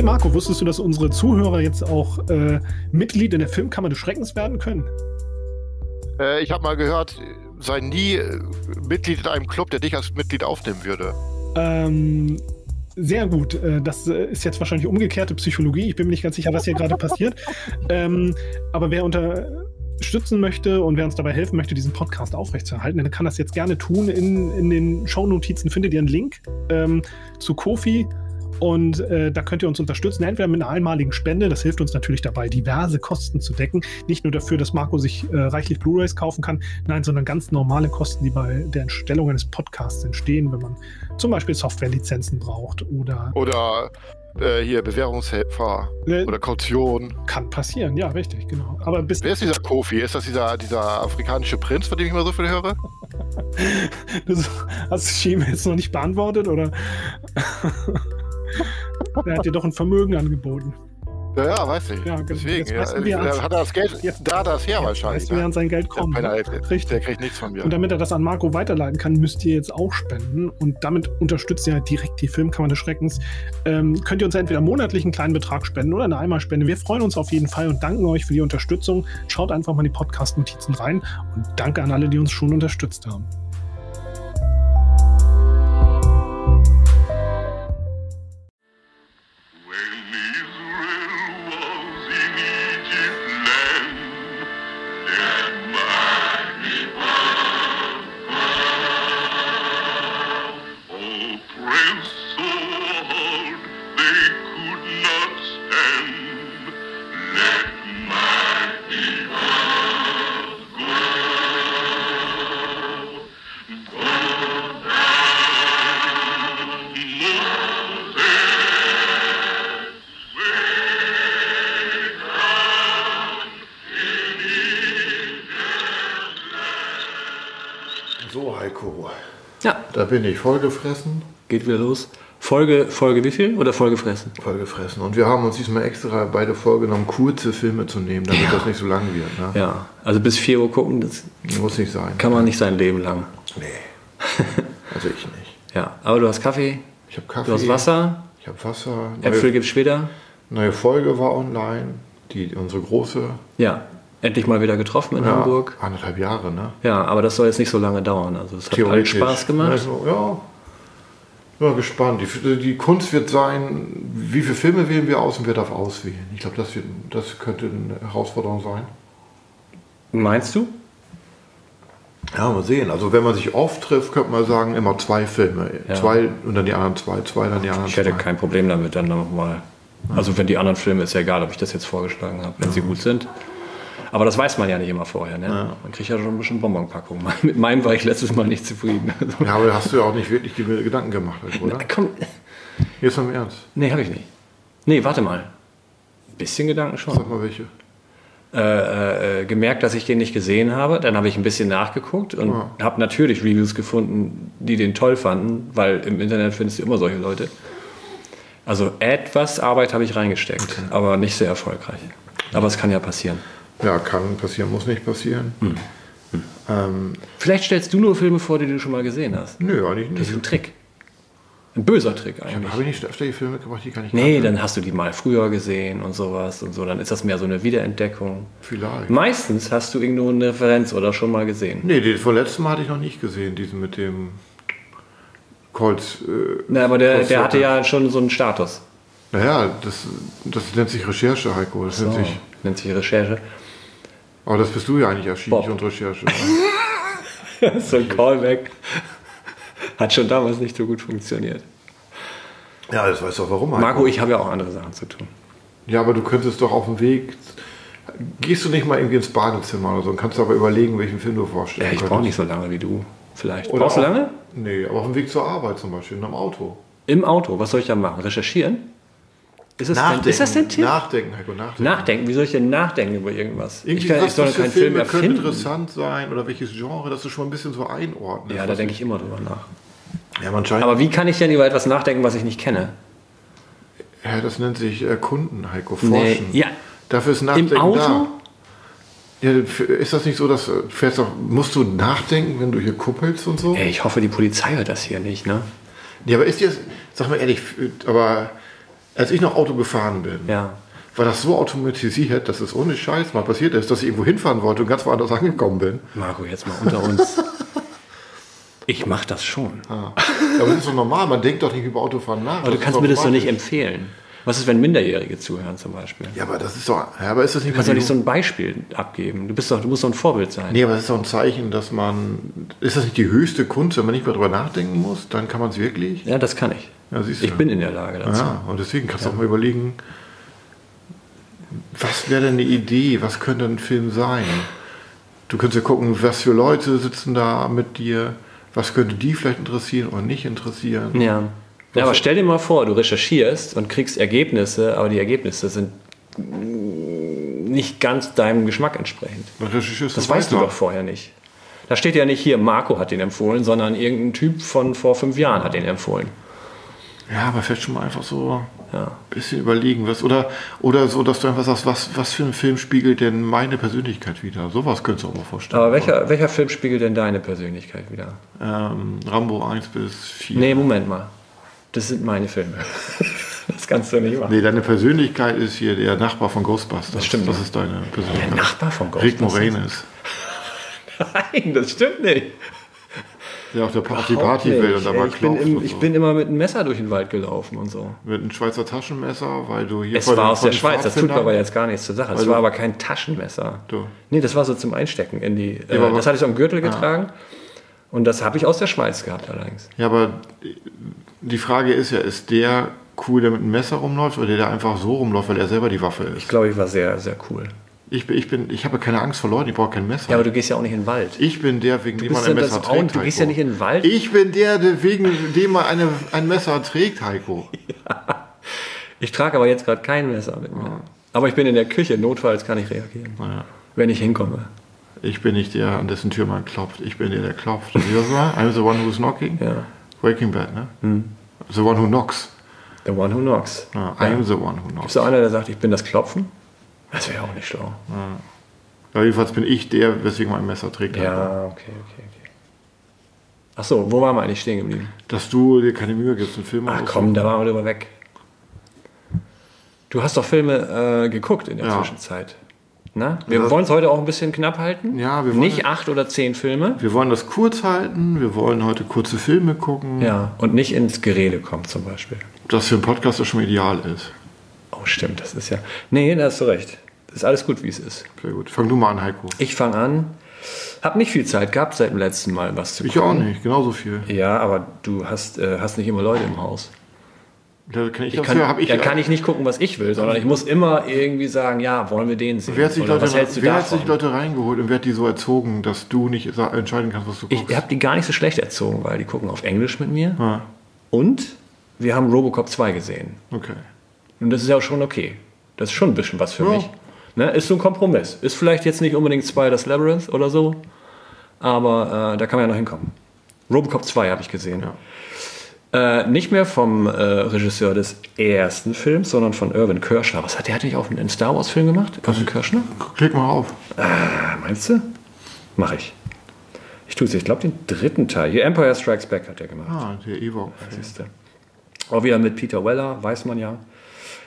Hey Marco, wusstest du, dass unsere Zuhörer jetzt auch äh, Mitglied in der Filmkammer des Schreckens werden können? Äh, ich habe mal gehört, sei nie äh, Mitglied in einem Club, der dich als Mitglied aufnehmen würde. Ähm, sehr gut. Äh, das äh, ist jetzt wahrscheinlich umgekehrte Psychologie. Ich bin mir nicht ganz sicher, was hier gerade passiert. Ähm, aber wer unterstützen möchte und wer uns dabei helfen möchte, diesen Podcast aufrechtzuerhalten, dann kann das jetzt gerne tun. In, in den Shownotizen findet ihr einen Link ähm, zu Kofi. Und äh, da könnt ihr uns unterstützen, entweder mit einer einmaligen Spende, das hilft uns natürlich dabei, diverse Kosten zu decken. Nicht nur dafür, dass Marco sich äh, reichlich Blu-rays kaufen kann, nein, sondern ganz normale Kosten, die bei der Entstellung eines Podcasts entstehen, wenn man zum Beispiel Softwarelizenzen braucht oder. Oder äh, hier Bewährungshelfer Äh, oder Kaution. Kann passieren, ja, richtig, genau. Aber bis Wer ist dieser Kofi? Ist das dieser, dieser afrikanische Prinz, von dem ich immer so viel höre? das hast du Schema jetzt noch nicht beantwortet oder? er hat dir doch ein Vermögen angeboten. Ja, ja, weiß ich. Ja, genau. Deswegen. Jetzt Ja, wir ans- hat er das Geld, Jetzt- da das her wahrscheinlich. Du, wer an Ne? sein Geld Der? Penner, ne? der, Richtig. der kriegt nichts von mir. Und damit er das an Marco weiterleiten kann, müsst ihr jetzt auch spenden. Und damit unterstützt ihr halt direkt die Filmkammer des Schreckens. Ähm, könnt ihr uns entweder monatlich einen kleinen Betrag spenden oder eine Einmalspende. Wir freuen uns auf jeden Fall und danken euch für die Unterstützung. Schaut einfach mal in die Podcast-Notizen rein. Und danke an alle, die uns schon unterstützt haben. Ja, da bin ich vollgefressen. geht wieder los. Folge, Folge wie viel? Oder Folge fressen? Vollgefressen. Und wir haben uns diesmal extra beide vorgenommen, kurze Filme zu nehmen, damit Ja. das nicht so lang wird. Ne? Ja, also bis 4 Uhr gucken, das Muss nicht sein. kann man nicht sein Leben lang. Nee. Also ich nicht. Ja, aber du hast Kaffee, Ich habe Kaffee. du hast Wasser, Ich habe Wasser. Äpfel Neue, gibt's später. neue Folge war online. Die, unsere große. Ja, endlich mal wieder getroffen in Ja, Hamburg. Anderthalb Jahre, ne? Ja, aber das soll jetzt nicht so lange dauern. Also es hat halt Spaß gemacht. Also, ja. Mal gespannt. Die, die Kunst wird sein, wie viele Filme wählen wir aus und wer darf auswählen. Ich glaube, das, wird- das könnte eine Herausforderung sein. Meinst du? Ja, mal sehen. Also wenn man sich oft trifft, könnte man sagen, immer zwei Filme. Ja. Zwei und dann die anderen zwei, zwei, dann die anderen Ich hätte zwei. kein Problem damit, dann nochmal. Also wenn die anderen Filme, ist ja egal, ob ich das jetzt vorgeschlagen habe, wenn sie gut sind. Aber das weiß man ja nicht immer vorher. Ne? Man kriegt ja schon ein bisschen Bonbonpackung. Mit meinem war ich letztes Mal nicht zufrieden. Also, Ja, aber hast du ja auch nicht wirklich die Gedanken gemacht, oder? komm, Jetzt im Ernst. nee, habe ich nicht. Nee, warte mal. Ein bisschen Gedanken schon. Sag mal welche. äh, äh, gemerkt, dass ich den nicht gesehen habe. Dann habe ich ein bisschen nachgeguckt und habe natürlich Reviews gefunden, die den toll fanden, weil im Internet findest du immer solche Leute. Also etwas Arbeit habe ich reingesteckt, aber nicht sehr erfolgreich. Aber es kann ja passieren. Ja, kann passieren, muss nicht passieren. Hm. Ähm, Vielleicht stellst du nur Filme vor, die du schon mal gesehen hast. nö, eigentlich Das nicht. ist ein Trick. Ein böser Trick eigentlich. Habe ich nicht öfter die Filme gemacht, die kann ich Nee, kannte? dann hast du die mal früher gesehen und sowas und so. Dann ist das mehr so eine Wiederentdeckung. Vielleicht. Meistens hast du irgendwo eine Referenz oder schon mal gesehen. Nee, den von letztem Mal hatte ich noch nicht gesehen, diesen mit dem Colts. Äh, Na, aber der, der hatte ja schon so einen Status. Naja, das, das nennt sich Recherche, Heiko. Das nennt sich, nennt sich Recherche. Aber das bist du ja eigentlich, Archiv Bob. und Recherche. so ein Callback. Hat schon damals nicht so gut funktioniert. ja, das weißt du auch warum, Heiko. Marco, ich habe ja auch andere Sachen zu tun. Ja, aber du könntest doch auf dem Weg. Gehst du nicht mal irgendwie ins Badezimmer oder so und kannst aber überlegen, welchen Film du vorstellst. Ja, ich brauche nicht so lange wie du. Vielleicht. Oder Brauchst du lange? Nee, aber auf dem Weg zur Arbeit zum Beispiel, in einem Auto. Im Auto. Was soll ich da machen? Recherchieren? Ist das, dein, ist das dein Tipp? Nachdenken, Heiko, nachdenken. Nachdenken. Wie soll ich denn nachdenken über irgendwas? Irgendwie, ich, kann, ich soll keinen Film Filme können erfinden. interessant sein oder welches Genre, dass du schon ein bisschen so einordnest. Ja, da denke ich immer drüber nach. Ja, man scheint. Aber wie kann ich denn über etwas nachdenken, was ich nicht kenne? ja, das nennt sich Erkunden, Heiko, Nee, Forschen. ja. Dafür ist Nachdenken Im Auto? da. Ja, ist das nicht so, dass du fährst auch, musst du nachdenken, wenn du hier kuppelst und so? Ey, ich hoffe, die Polizei hört das hier nicht, ne? Ja, aber ist jetzt, sag mal ehrlich, aber Als ich noch Auto gefahren bin, Ja. war das so automatisiert, dass es ohne Scheiß mal passiert ist, dass ich irgendwo hinfahren wollte und ganz woanders angekommen bin. Marco, jetzt mal unter uns. Ich mach das schon. Aber das ist doch normal, man denkt doch nicht über Autofahren nach. Aber du kannst mir das doch nicht empfehlen. Was ist, wenn Minderjährige zuhören zum Beispiel? Ja, aber das ist doch. Ja, aber ist das nicht Du kannst doch nicht so ein Beispiel abgeben. Du, bist doch, du musst doch ein Vorbild sein. Nee, aber das ist doch ein Zeichen, dass man. Ist das nicht die höchste Kunst, wenn man nicht mehr drüber nachdenken muss? Dann kann man es wirklich. Ja, das kann ich. Ja, siehst du. Ich bin in der Lage dazu. Ja, und deswegen kannst du auch mal überlegen, was wäre denn eine Idee? Was könnte ein Film sein? Du könntest ja gucken, was für Leute sitzen da mit dir. Was könnte die vielleicht interessieren oder nicht interessieren? Ja. ja. Aber stell dir mal vor, du recherchierst und kriegst Ergebnisse, aber die Ergebnisse sind nicht ganz deinem Geschmack entsprechend. Recherchierst Das weißt du doch vorher nicht. Da steht ja nicht hier, Marco hat den empfohlen, sondern irgendein Typ von vor fünf Jahren hat den empfohlen. Ja, aber vielleicht schon mal einfach so Ja. ein bisschen überlegen, was. Oder, oder so, dass du einfach sagst, was, was für ein Film spiegelt denn meine Persönlichkeit wieder? Sowas könntest du auch mal vorstellen. Aber welcher, welcher Film spiegelt denn deine Persönlichkeit wieder? Ähm, Rambo 1 bis 4. Nee, Moment mal. Das sind meine Filme. das kannst du nicht machen. Nee, deine Persönlichkeit ist hier der Nachbar von Ghostbusters. Das stimmt Das nicht. ist deine Persönlichkeit. Der Nachbar von Rick Ghostbusters. Moranis. Nein, das stimmt nicht. Der auf, der auf die Party will und dabei ich, bin im, und ich so. bin immer mit einem Messer durch den Wald gelaufen und so. Mit einem Schweizer Taschenmesser, weil du hier Es war den- aus der Schweiz, das tut Pfadfindern- aber jetzt gar nichts zur Sache. Es Also- war aber kein Taschenmesser. Du. Nee, das war so zum Einstecken in die. Äh, aber- das hatte ich so am Gürtel getragen. Und das habe ich aus der Schweiz gehabt allerdings. Ja, aber die Frage ist ja, ist der cool, der mit einem Messer rumläuft oder der, der einfach so rumläuft, weil er selber die Waffe ist? Ich glaube, ich war sehr, sehr cool. Ich, bin, ich, bin, ich habe keine Angst vor Leuten, ich brauche kein Messer. Ja, aber du gehst ja auch nicht in den Wald. ich bin der, wegen dem bist man ein ja Messer trägt. du gehst ja nicht in den Wald. Ich bin der, der wegen dem man eine, ein Messer trägt, Heiko. Ich trage aber jetzt gerade kein Messer mit mir. Aber ich bin in der Küche, notfalls kann ich reagieren. Naja. Wenn ich hinkomme. Ich bin nicht der, an dessen Tür man klopft. Ich bin der, der klopft. Wie das war? I'm the one who's knocking. Ja. Hm. Breaking Bad, ne? The one who knocks. The one who knocks. Ja, I'm the one who knocks. Ist da einer, der sagt, ich bin das Klopfen? Das wäre auch nicht schlau. Ja, jedenfalls bin ich der, weswegen man ein Messer trägt. Ja, okay, okay, okay. Ach so, wo waren wir eigentlich stehen geblieben? Dass du dir keine Mühe gibst, einen Film Ach komm, da waren wir drüber weg. Du hast doch Filme äh, geguckt in der Ja. Zwischenzeit. Na? Wir Ja. wollen es heute auch ein bisschen knapp halten. Ja, wir wollen- Nicht acht oder zehn Filme. Wir wollen das kurz halten, wir wollen heute kurze Filme gucken, Ja, und nicht ins Gerede kommen zum Beispiel. das für einen Podcast das schon ideal ist. Oh, stimmt, das ist ja. Nee, da hast du recht. Das ist alles gut, wie es ist. Sehr gut. Fang du mal an, Heiko. Ich fange an. Hab nicht viel Zeit gehabt seit dem letzten Mal was zu Ich auch gucken. nicht, genauso viel. Ja, aber du hast, äh, hast nicht immer Leute im Haus. Da kann ich, Ich kann, ja, hab ich, da kann ich nicht gucken, was ich will, sondern ich muss immer irgendwie sagen, ja, wollen wir den sehen? Wer hat sich, Leute, wer hat sich Leute reingeholt und wer hat die so erzogen, dass du nicht entscheiden kannst, was du guckst? Ich habe die gar nicht so schlecht erzogen, weil die gucken auf Englisch mit mir. Ah, Und wir haben Robocop 2 gesehen. okay. Und das ist ja auch schon okay. Das ist schon ein bisschen was für Ja. mich. Ne? Ist so ein Kompromiss. Ist vielleicht jetzt nicht unbedingt Spider's Labyrinth oder so, aber äh, da kann man ja noch hinkommen. Robocop 2 habe ich gesehen. Ja. Äh, nicht mehr vom äh, Regisseur des ersten Films, sondern von Irvin Kershner. Was hat der? Hat nicht auch einen Star Wars Film gemacht? Irvin Kershner? Klick mal auf. Ah, meinst du? Mach ich. Ich tue es. Ich glaube den dritten Teil. Hier Empire Strikes Back hat er gemacht. Ah, der Ewok. Siehste. Auch wieder mit Peter Weller, weiß man ja.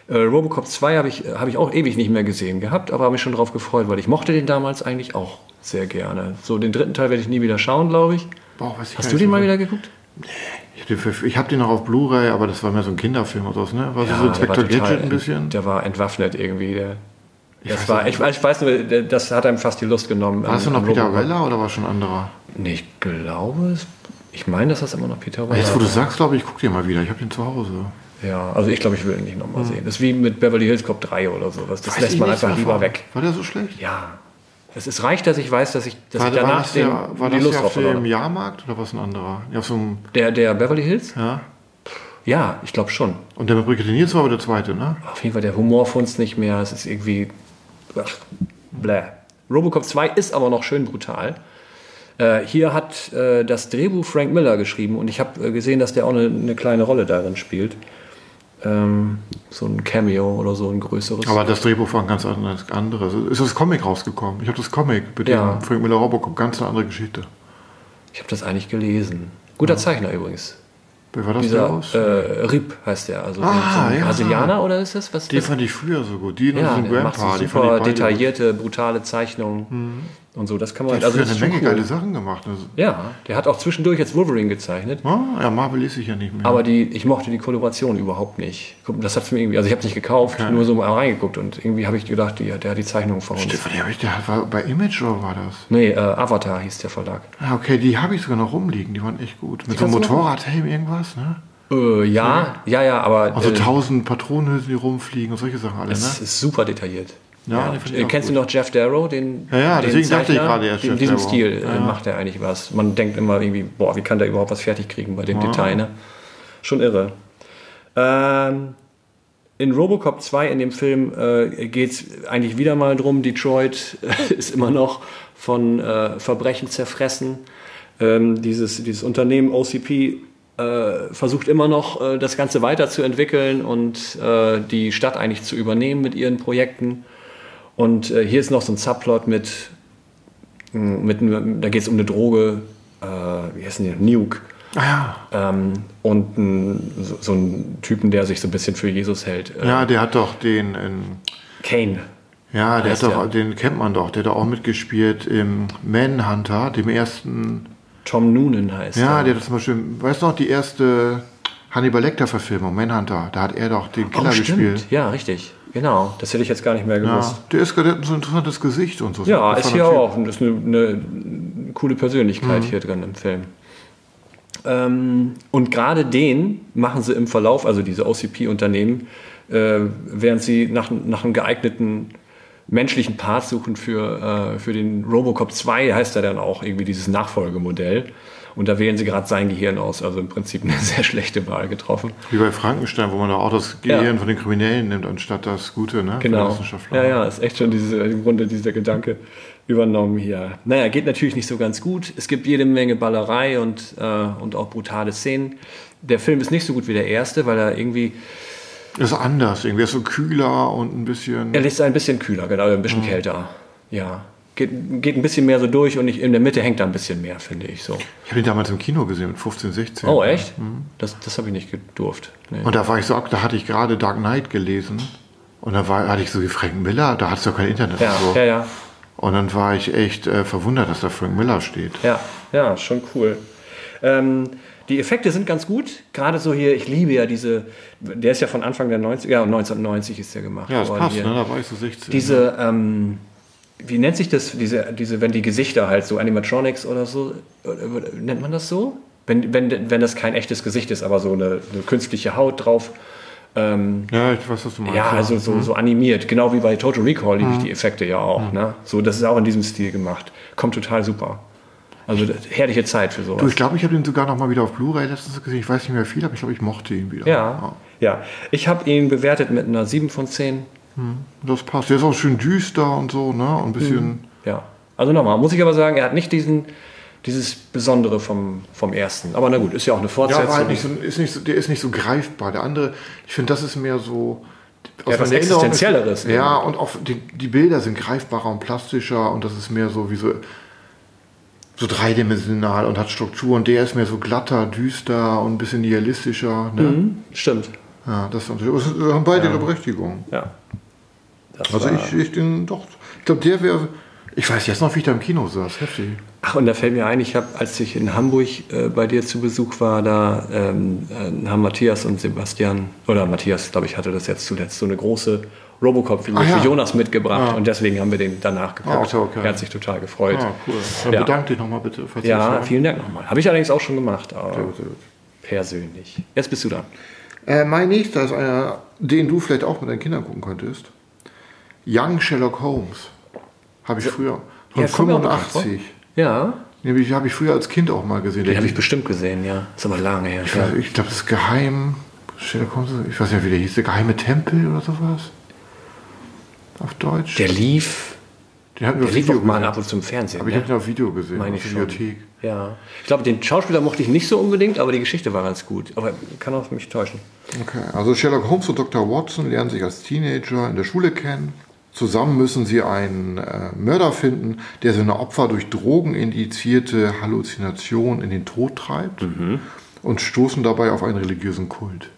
Äh, Robocop 2 habe ich, hab ich auch ewig nicht mehr gesehen gehabt, aber habe mich schon drauf gefreut, weil ich mochte den damals eigentlich auch sehr gerne. So, den dritten Teil werde ich nie wieder schauen, glaube ich. Boah, weiß ich Hast du den mal wieder geguckt? Ich habe den, ich noch auf Blu-ray, aber das war mehr so ein Kinderfilm oder so, ne? War so, so der war Inspector total Gadget ein bisschen? Der war entwaffnet irgendwie. Der, das weiß war, ich, ich weiß nur, das hat einem fast die Lust genommen. War es an- noch Peter Robocop. Weller oder war schon ein anderer? Nee, ich glaube, es- ich meine, dass das immer noch Peter Weller Jetzt, wo du sagst, glaube ich, ich guck den mal wieder. Ich habe den zu Hause. Ja, also ich glaube, ich will ihn nicht nochmal sehen. Das ist wie mit Beverly Hills Cop 3 oder sowas. Das Weiß lässt man einfach lieber davon. weg. War der so schlecht? Ja. Es ist reicht, dass ich weiß, dass ich, dass War, ich danach das den, der, war die das Lust drauf auf verloren habe. Jahrmarkt oder was ein anderer? Ja, auf so einem, Der, der Beverly Hills? ja. Ja, ich glaube schon. Und der mit Brigitte Nielsen war aber der zweite, ne? Auf jeden Fall, der Humor funzt nicht mehr. Es ist irgendwie. Ach, bläh. Robocop 2 ist aber noch schön brutal. Äh, hier hat äh, das Drehbuch Frank Miller geschrieben und ich habe äh, gesehen, dass der auch eine, eine kleine Rolle darin spielt. Ähm, so ein Cameo oder so ein größeres. Aber das Drehbuch war ein ganz anderes. Ist das Comic rausgekommen? Ich habe das Comic mit Ja. dem Frank Miller Robocop. Ganz eine andere Geschichte. ich habe das eigentlich gelesen. Guter Zeichner übrigens. Wer war das Dieser aus? äh, Rip heißt der, also Ah, so ja. Brasilianer oder ist das? Was was- fand ich früher so gut. Die und ja, so Grandpa, die fand super gut. detaillierte, brutale Zeichnungen und so. Das kann man Der hat also das eine Menge cool. geile Sachen gemacht. Also, Ja, der hat auch zwischendurch jetzt Wolverine gezeichnet. ah, ja, Marvel lese ich ja nicht mehr. Aber die, ich mochte die Koloration überhaupt nicht. Das hat mir irgendwie, also ich habe nicht gekauft, nur so mal reingeguckt und irgendwie habe ich gedacht, die, der hat die Zeichnung von uns. Stefan, der, der war bei Image oder war das? Nee, äh, Avatar hieß der Verlag. Ah, okay, die habe ich sogar noch rumliegen. Die waren echt gut. Mit so einem Motorradhelm irgendwas, ne? Äh, ja, ja, ja, aber Also äh, tausend Patronenhülsen, die rumfliegen und solche Sachen alle, das ne? ist super detailliert. Ja, ich Äh, kennst du noch Jeff Darrow, den, Ja, ja, den deswegen dachte ich Zeichner? gerade erst In diesem Darrow. Stil äh, Ja. macht er eigentlich was. Man denkt immer irgendwie, boah, wie kann der überhaupt was fertig kriegen bei dem Detail, ne? Schon irre. Ähm, in Robocop 2 in dem Film äh, geht es eigentlich wieder mal drum, Detroit ist immer noch von äh, Verbrechen zerfressen. Ähm, dieses, dieses Unternehmen OCP äh, versucht immer noch, äh, das Ganze weiterzuentwickeln und äh, die Stadt eigentlich zu übernehmen mit ihren Projekten. Und äh, hier ist noch so ein Subplot mit, mh, mit da geht es um eine Droge, äh, wie heißt denn die? Nuke. Ah, Ähm, und ein, so, so einen Typen, der sich so ein bisschen für Jesus hält. Äh, ja. ja, der hat doch den, in, Kane. ja, der hat doch, der. den kennt man doch. Der hat doch auch mitgespielt im Manhunter, dem ersten. Tom Noonan heißt Ja, er. der hat zum Beispiel, weißt du noch, die erste Hannibal Lecter-Verfilmung, Manhunter. Da hat er doch den Killer oh, gespielt. Ja, richtig. Genau. Das hätte ich jetzt gar nicht mehr gewusst. Ja, der ist hat so ein interessantes Gesicht und so. Ja, ist hier Typ. auch. Und Das ist eine, eine coole Mhm. Persönlichkeit hier drin im Film. Ähm, und gerade den machen sie im Verlauf, also diese OCP-Unternehmen, äh, während sie nach, nach einem geeigneten menschlichen Part suchen für, äh, für den Robocop 2, heißt er dann auch irgendwie dieses Nachfolgemodell. Und da wählen sie gerade sein Gehirn aus. Also im Prinzip eine sehr schlechte Wahl getroffen. Wie bei Frankenstein, wo man doch auch das Gehirn von den Kriminellen nimmt, anstatt das Gute, ne? Genau. Ja, ja, ist echt schon diese, im Grunde dieser Gedanke übernommen hier. Naja, geht natürlich nicht so ganz gut. Es gibt jede Menge Ballerei und, äh, und auch brutale Szenen. Der Film ist nicht so gut wie der erste, weil er irgendwie, Ist anders, irgendwie ist so kühler und ein bisschen. er ist ein bisschen kühler, genau, ein Mhm. bisschen kälter. Ja. Geht, geht ein bisschen mehr so durch und ich, in der Mitte hängt er ein bisschen mehr, finde ich so. Ich habe ihn damals im Kino gesehen mit 15, 16. Oh, echt? Das, das habe ich nicht gedurft. Nee. Und da war ich so, da hatte ich gerade Dark Knight gelesen. Und da war, hatte ich so wie Frank Miller, da hattest du ja kein Internet Ja, und so. ja, ja. Und dann war ich echt äh, verwundert, dass da Frank Miller steht. Ja, ja, schon cool. Ähm, die Effekte sind ganz gut. Gerade so hier, ich liebe ja diese, der ist ja von Anfang der 90er, ja, 1990 ist der gemacht Ja, das worden passt, hier. ne? Da war ich so 16. Diese, ähm, wie nennt sich das, diese, diese, wenn die Gesichter halt so Animatronics oder so, oder, nennt man das so? Wenn, wenn, wenn das kein echtes Gesicht ist, aber so eine, eine künstliche Haut drauf. Ähm, Ja, ich weiß, was du meinst. ja, also so, so animiert, genau wie bei Total Recall liebe ich Mhm. die Effekte ja auch. Ne? So, das ist auch in diesem Stil gemacht. Kommt total super. Also herrliche Zeit für sowas. Du, ich glaube, ich habe den sogar noch mal wieder auf Blu-ray letztens gesehen. Ich weiß nicht mehr viel, aber ich glaube, ich mochte ihn wieder. Ja, ja. Ich habe ihn bewertet mit einer 7 von 10. Das passt. Der ist auch schön düster und so, ne? Und ein bisschen. Ja. Also nochmal, muss ich aber sagen, er hat nicht diesen, dieses Besondere vom, vom ersten. Aber na gut, ist ja auch eine Ja, Fortsetzung. aber halt nicht so, ist nicht so, der ist nicht so greifbar. Der andere, ich finde, das ist mehr so. aus Ja, was Erinnerung ist- Existenzielleres Ja, und auch die, die Bilder sind greifbarer und plastischer und das ist mehr so wie so, so dreidimensional und hat Struktur. Und der ist mehr so glatter, düster und ein bisschen nihilistischer. Ne? Mhm, stimmt. Ja, das, das haben beide ihre Berechtigung. Ja. Das Also ich, ich den doch. Ich glaube, der wäre. Ich weiß jetzt noch, wie ich da im Kino saß. Heftig. Ach, und da fällt mir ein, ich habe, als ich in Hamburg äh, bei dir zu Besuch war, da ähm, äh, haben Matthias und Sebastian, oder Matthias, glaube ich, hatte das jetzt zuletzt, so eine große Robocop-Figur Ah, ja. für Jonas mitgebracht Ah. und deswegen haben wir den danach. Ah, okay, okay. Er hat sich total gefreut. Ja, cool. Dann Ja. bedank dich nochmal bitte. Falls Ja, vielen Dank nochmal. Habe ich allerdings auch schon gemacht, aber Sehr gut, sehr gut. persönlich. Jetzt bist du dran. Äh, mein nächster ist einer, den du vielleicht auch mit deinen Kindern gucken könntest. Young Sherlock Holmes. Habe ich früher. Von Ja, kommt mir auch bekannt 85. Ja, Nämlich habe ich früher als Kind auch mal gesehen. den habe ich bestimmt gesehen, ja. Ist aber lange her. ich, weiß- ich glaube, das ist geheim. Sherlock Holmes, ich weiß nicht, wie der hieß. Der geheime Tempel oder sowas. Auf Deutsch. Der lief, den hatten wir der lief Video auch mal ab und zu im Fernsehen. Aber ich ne? habe den auf Video gesehen. Meine ich der schon. Bibliothek. Ja. Ich glaube, den Schauspieler mochte ich nicht so unbedingt, aber die Geschichte war ganz gut. Aber kann auch mich täuschen. Okay, also Sherlock Holmes und Dr. Watson lernen sich als Teenager in der Schule kennen. Zusammen müssen sie einen äh, Mörder finden, der seine Opfer durch drogenindizierte Halluzination in den Tod treibt. und stoßen dabei auf einen religiösen Kult.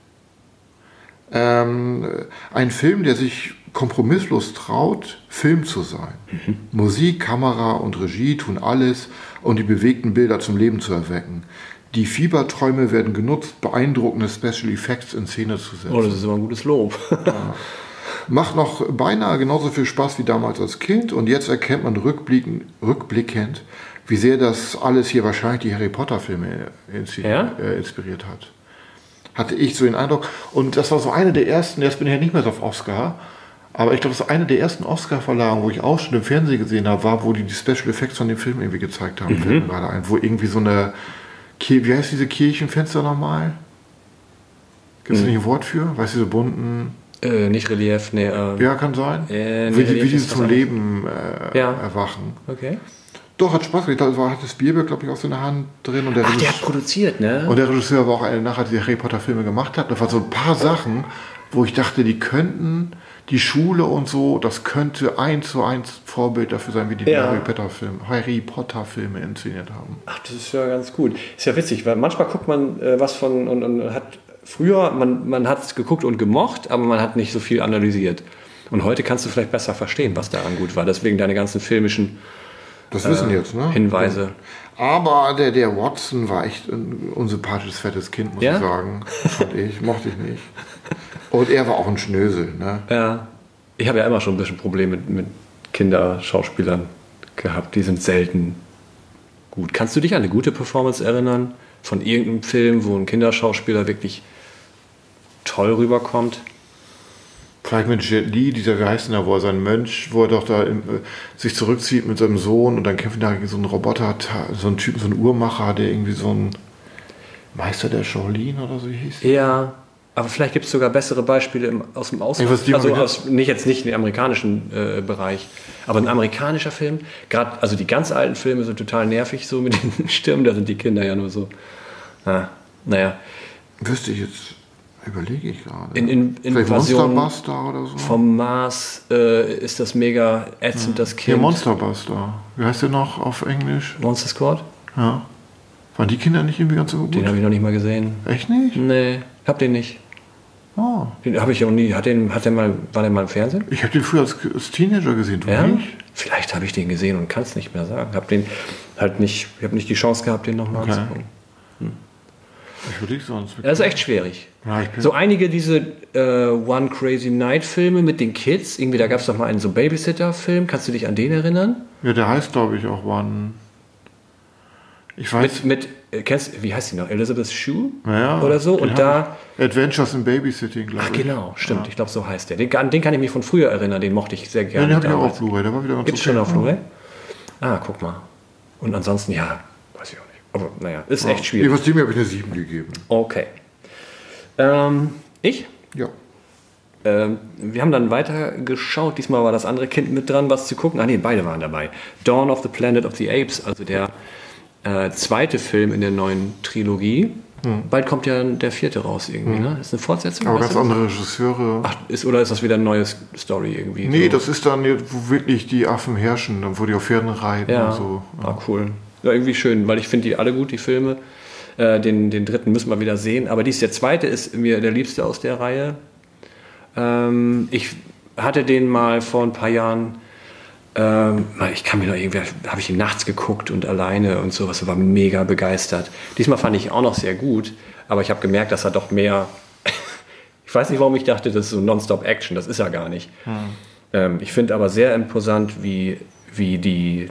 Ähm, ein Film, der sich kompromisslos traut, Film zu sein. Musik, Kamera und Regie tun alles, um die bewegten Bilder zum Leben zu erwecken. Die Fieberträume werden genutzt, beeindruckende Special Effects in Szene zu setzen. Oh, das ist immer ein gutes Lob. Macht noch beinahe genauso viel Spaß wie damals als Kind und jetzt erkennt man rückblickend, rückblickend wie sehr das alles hier wahrscheinlich die Harry Potter Filme inspi Ja? äh, inspiriert hat. Hatte ich so den Eindruck. Und das war so eine der ersten, jetzt bin ich ja nicht mehr so auf Oscar, aber ich glaube, das war eine der ersten Oscar-Verlagen, wo ich auch schon im Fernsehen gesehen habe, war, wo die die Special Effects von dem Film irgendwie gezeigt haben. Mir gerade ein, wo irgendwie so eine, wie heißt diese Kirchenfenster nochmal? Gibt es nicht ein Wort für? Weißt du, diese bunten, äh, nicht Relief, nee. Äh, ja, kann sein. Äh, wie, nee, die, wie Relief die zum Leben äh, Ja. erwachen. Okay. Doch, hat Spaß gemacht. Da war- hat das Spielberg, glaube ich, auch so eine Hand drin. Und der, Ach, der hat produziert, ne? und der Regisseur war auch einer nachher, der Harry Potter Filme gemacht hat. Da waren so ein paar Sachen, wo ich dachte, die könnten, die Schule und so, das könnte eins zu eins Vorbild dafür sein, wie die Ja. Harry Potter Filme, Harry Potter Filme inszeniert haben. Ach, das ist ja ganz gut. Ist ja witzig, weil manchmal guckt man äh, was von und, und hat früher, man, man hat es geguckt und gemocht, aber man hat nicht so viel analysiert. Und heute kannst du vielleicht besser verstehen, was daran gut war. Deswegen deine ganzen filmischen Das wissen jetzt, ne? Hinweise. Aber der, der Watson war echt ein unsympathisches, fettes Kind, muss Ja? ich sagen. Fand ich, mochte ich nicht. Und er war auch ein Schnösel, ne? Ja. Ich habe ja immer schon ein bisschen Probleme mit, mit Kinderschauspielern gehabt. Die sind selten gut. Kannst du dich an eine gute Performance erinnern von irgendeinem Film, wo ein Kinderschauspieler wirklich toll rüberkommt? Vielleicht mit Jet Li, dieser, wie heißt denn der, wo er sein Mönch, wo er doch da im, äh, sich zurückzieht mit seinem Sohn und dann kämpfen da gegen so einen Roboter, so einen Typen, so einen Uhrmacher, der irgendwie so ein Meister der Shaolin oder so hieß. Ja, aber vielleicht gibt es sogar bessere Beispiele im, aus dem Ausland. Also aus, nicht jetzt nicht im amerikanischen äh, Bereich, aber ein amerikanischer Film. Gerade, also die ganz alten Filme sind total nervig so mit den Stimmen. Da sind die Kinder ja nur so. Ah, naja, Wüsste ich jetzt, überlege ich gerade. In- in- Invasion Monsterbuster oder so. vom Mars äh, ist das mega ätzend, das ja, Kind. Monsterbuster. Wie heißt der noch auf Englisch? Monster Squad? Ja. Waren die Kinder nicht irgendwie ganz so gut? Den habe ich noch nicht mal gesehen. Echt nicht? Nee, hab den nicht. Oh. Den habe ich auch nie. Hat den, hat der mal, war der mal im Fernsehen? Ich habe den früher als, als Teenager gesehen, du Ja? nicht? Vielleicht habe ich den gesehen und kann es nicht mehr sagen. Hab den halt nicht, ich habe nicht die Chance gehabt, den nochmal Okay. anzugucken. Ich überlege sonst. Das ist echt schwierig. Ja, So einige diese äh, One Crazy Night Filme mit den Kids, irgendwie da gab es doch mal einen so Babysitter-Film. Kannst du dich an den erinnern? Ja, der heißt, glaube ich, auch One. Ich weiß. Mit, mit äh, kennst, wie heißt die noch? Elizabeth Shue ja, oder so? Und da. Adventures in Babysitting, glaube ach ich. genau, stimmt. Ich glaube, so heißt der. Den, an den kann ich mich von früher erinnern. Den mochte ich sehr Ja, gerne. den habe ich auch auf Blu-ray. Der war wieder ganz Gibt es okay. schon auf Blu-ray? Ah, guck mal. Und ansonsten, ja, weiß ich auch nicht. Aber naja, ist echt Nee, schwierig. was dem habe ich eine 7 gegeben. Okay. Ähm, ich? Ja. Ähm, wir haben dann weiter geschaut. Diesmal war das andere Kind mit dran, was zu gucken. Ah, nee, beide waren dabei. Dawn of the Planet of the Apes, also der äh, zweite Film in der neuen Trilogie. Bald kommt ja der vierte raus irgendwie, ne? Ist eine Fortsetzung? Hm. Aber ganz andere Regisseure. Ach, ist, oder ist das wieder eine neue Story irgendwie? nee, so? das ist dann, wo wirklich die Affen herrschen, dann wo die auf Pferden reiten Ja, und so. ah, cool. Ja, irgendwie schön, weil ich finde die alle gut, die Filme. Äh, den, den dritten müssen wir wieder sehen. Aber dies der zweite ist mir der liebste aus der Reihe. Ähm, ich hatte den mal vor ein paar Jahren, ähm, ich kann mir noch irgendwie, habe ich ihn nachts geguckt und alleine und sowas, war mega begeistert. Diesmal fand ich ihn auch noch sehr gut, aber ich habe gemerkt, dass er doch mehr, ich weiß nicht, warum ich dachte, das ist so Nonstop-Action, das ist er gar nicht. Ähm, ich finde aber sehr imposant, wie, wie die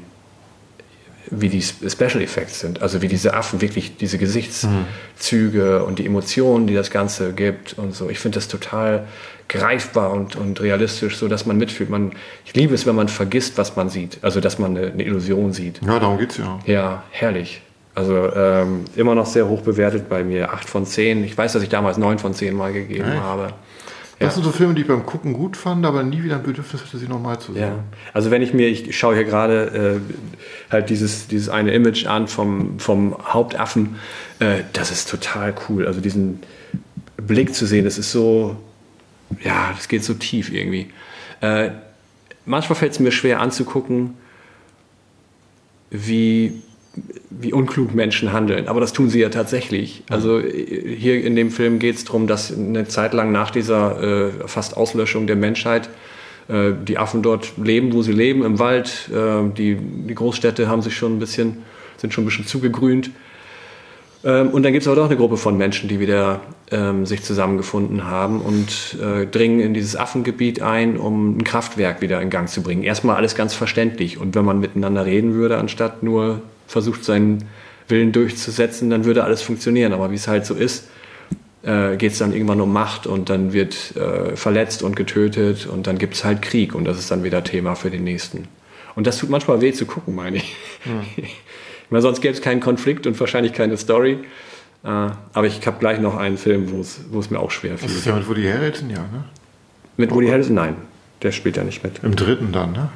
wie die Special Effects sind, also wie diese Affen wirklich diese Gesichtszüge und die Emotionen, die das Ganze gibt und so. Ich finde das total greifbar und, und realistisch, so dass man mitfühlt. Man, ich liebe es, wenn man vergisst, was man sieht, also dass man eine, eine Illusion sieht. Ja, darum geht's ja. Ja, herrlich. Also ähm, immer noch sehr hoch bewertet bei mir, 8 von 10. Ich weiß, dass ich damals 9 von 10 mal gegeben Echt? habe. Das Ja. sind so Filme, die ich beim Gucken gut fand, aber nie wieder ein Bedürfnis hatte, sie nochmal zu sehen. Ja, also wenn ich mir, ich schaue hier gerade äh, halt dieses, dieses eine Image an vom, vom Hauptaffen, äh, das ist total cool. Also diesen Blick zu sehen, das ist so, ja, das geht so tief irgendwie. Äh, manchmal fällt es mir schwer anzugucken, wie wie unklug Menschen handeln. Aber das tun sie ja tatsächlich. Also äh, hier in dem Film geht es darum, dass eine Zeit lang nach dieser äh, fast Auslöschung der Menschheit äh, die Affen dort leben, wo sie leben, im Wald. Äh, die, die Großstädte haben sich schon ein bisschen, sind schon ein bisschen zugegrünt. Ähm, und dann gibt es aber doch eine Gruppe von Menschen, die wieder ähm, sich zusammengefunden haben und äh, dringen in dieses Affengebiet ein, um ein Kraftwerk wieder in Gang zu bringen. Erstmal alles ganz verständlich. Und wenn man miteinander reden würde, anstatt nur versucht, seinen Willen durchzusetzen, dann würde alles funktionieren. Aber wie es halt so ist, äh, geht es dann irgendwann um Macht und dann wird äh, verletzt und getötet und dann gibt es halt Krieg und das ist dann wieder Thema für den nächsten. Und das tut manchmal weh zu gucken, meine ich. Weil sonst gäbe es keinen Konflikt und wahrscheinlich keine Story. Äh, aber ich habe gleich noch einen Film, wo es mir auch schwer Das ist ja mit Woody Harrelson, ja, ne? Mit Woody Harrelson? Nein, der spielt ja nicht mit. Im dritten dann, ne?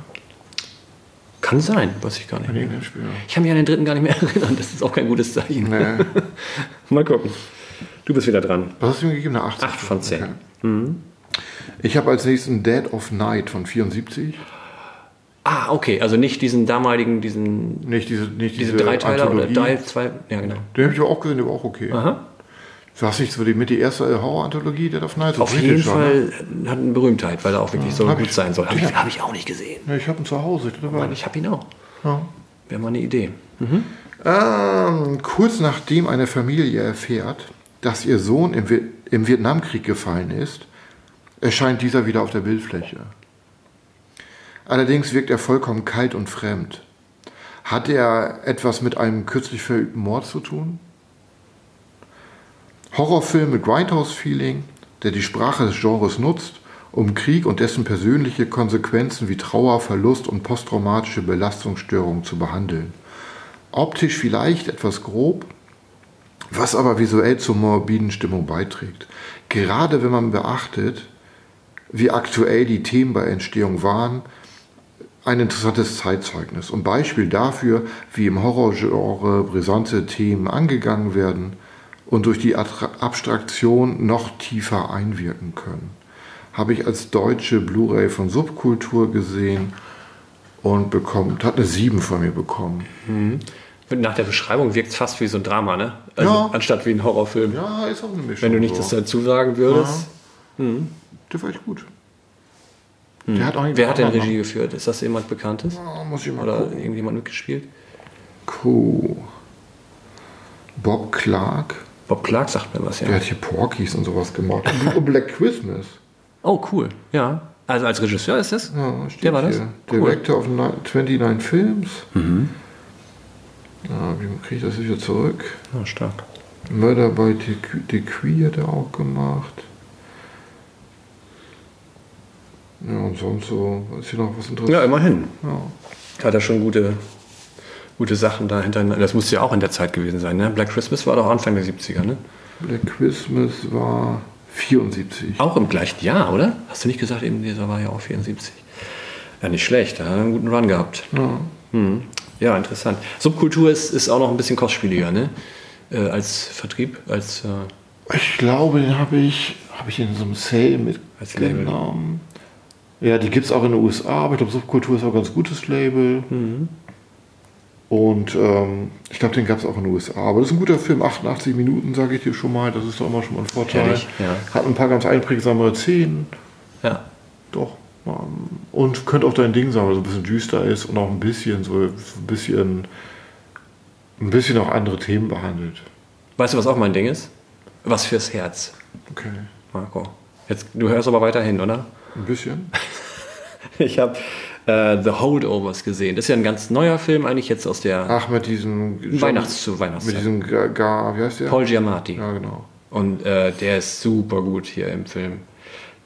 Kann sein, weiß ich gar nicht mehr. Ich kann mich an den dritten gar nicht mehr erinnern. Das ist auch kein gutes Zeichen. Nee. Mal gucken. Du bist wieder dran. Was hast du ihm gegeben? Eine 8? Acht von zehn. Ich habe als nächsten Dead of Night von 74. Ah, okay. Also nicht diesen damaligen, diesen, Nicht diese, nicht diese diese, Dreiteiler oder drei, zwei. Ja, genau. Den habe ich aber auch gesehen, der war auch okay. Aha. Es nicht so die, mit die erste Horror-Anthologie, Dead of Night? So Auf jeden britischer, ne? Fall hat eine Berühmtheit, weil er auch wirklich so hab gut ich- sein soll. Habe ich, Ja. hab ich auch nicht gesehen. Ja, ich habe ihn zu Hause. War, Mann, ich habe ihn auch. ja. Wäre mal eine Idee. ähm, kurz nachdem eine Familie erfährt, dass ihr Sohn im, im Vietnamkrieg gefallen ist, erscheint dieser wieder auf der Bildfläche. Allerdings wirkt er vollkommen kalt und fremd. Hat er etwas mit einem kürzlich verübten Mord zu tun? Horrorfilm mit Grindhouse-Feeling, der die Sprache des Genres nutzt, um Krieg und dessen persönliche Konsequenzen wie Trauer, Verlust und posttraumatische Belastungsstörungen zu behandeln. Optisch vielleicht etwas grob, was aber visuell zur morbiden Stimmung beiträgt. Gerade wenn man beachtet, wie aktuell die Themen bei Entstehung waren, ein interessantes Zeitzeugnis und Beispiel dafür, wie im Horrorgenre brisante Themen angegangen werden und durch die Abstraktion noch tiefer einwirken können. Habe ich als deutsche Blu-ray von Subkultur gesehen und bekommen, hat eine 7 von mir bekommen. Nach der Beschreibung wirkt es fast wie so ein Drama, ne? Also Ja. anstatt wie ein Horrorfilm. Ja, ist auch eine Mischung. Wenn du nicht das so. dazu sagen würdest. Der war echt gut. Der hat. Wer hat denn Regie geführt? Ist das jemand Bekanntes? Namen. Muss ich mal Oder gucken. irgendjemand mitgespielt? Cool. Bob Clark. Bob Clark sagt mir was, Der ja. hat hier Porkies und sowas gemacht. Und Black Christmas. Oh, cool. Ja. Also als Regisseur ist das? Ja, steht Der war das? hier. Cool. Director of ni- 29 Films. Ja, wie kriege ich das wieder zurück? Ja, stark. The, the Queer hat er auch gemacht. Ja, und sonst so, ist hier noch was Ja, interessantes? immerhin. Ja. Hat er schon gute, gute Sachen dahinter. Das musste ja auch in der Zeit gewesen sein, ne? Black Christmas war doch Anfang der 70er, ne? Black Christmas war 74. Auch im gleichen Jahr, oder? Hast du nicht gesagt, eben dieser war ja auch 74. Ja, nicht schlecht, da hat er einen guten Run gehabt. Ja. Hm. Ja, interessant. Subkultur ist, ist auch noch ein bisschen kostspieliger, ne? Äh, als Vertrieb, als äh, Ich glaube, den habe ich, habe ich in so einem Sale Als Label. mitgenommen. Ja, die gibt es auch in den USA, aber ich glaube, Subkultur ist auch ein ganz gutes Label. Mhm. Und ähm, ich glaube, den gab es auch in den USA. Aber das ist ein guter Film, 88 Minuten, sage ich dir schon mal. Das ist doch immer schon mal ein Vorteil. Ehrlich? Ja. Hat ein paar ganz einprägsamere Szenen. ja. Doch. Ähm, Und könnte auch dein Ding sein, weil so ein bisschen düster ist und auch ein bisschen so ein bisschen ein bisschen auch andere Themen behandelt. Weißt du, was auch mein Ding ist? Was fürs Herz, Okay. Marco. Jetzt, du hörst aber weiterhin, oder? Ein bisschen. Ich habe äh, The Holdovers gesehen. Das ist ja ein ganz neuer Film, eigentlich jetzt aus der Ach, mit diesem Weihnachts- zu Mit Weihnachtszeit. diesem Gar, Gar wie heißt der? Paul Giamatti. Ja, genau. Und äh, der ist super gut hier im Film.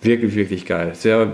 Wirklich, wirklich geil. Sehr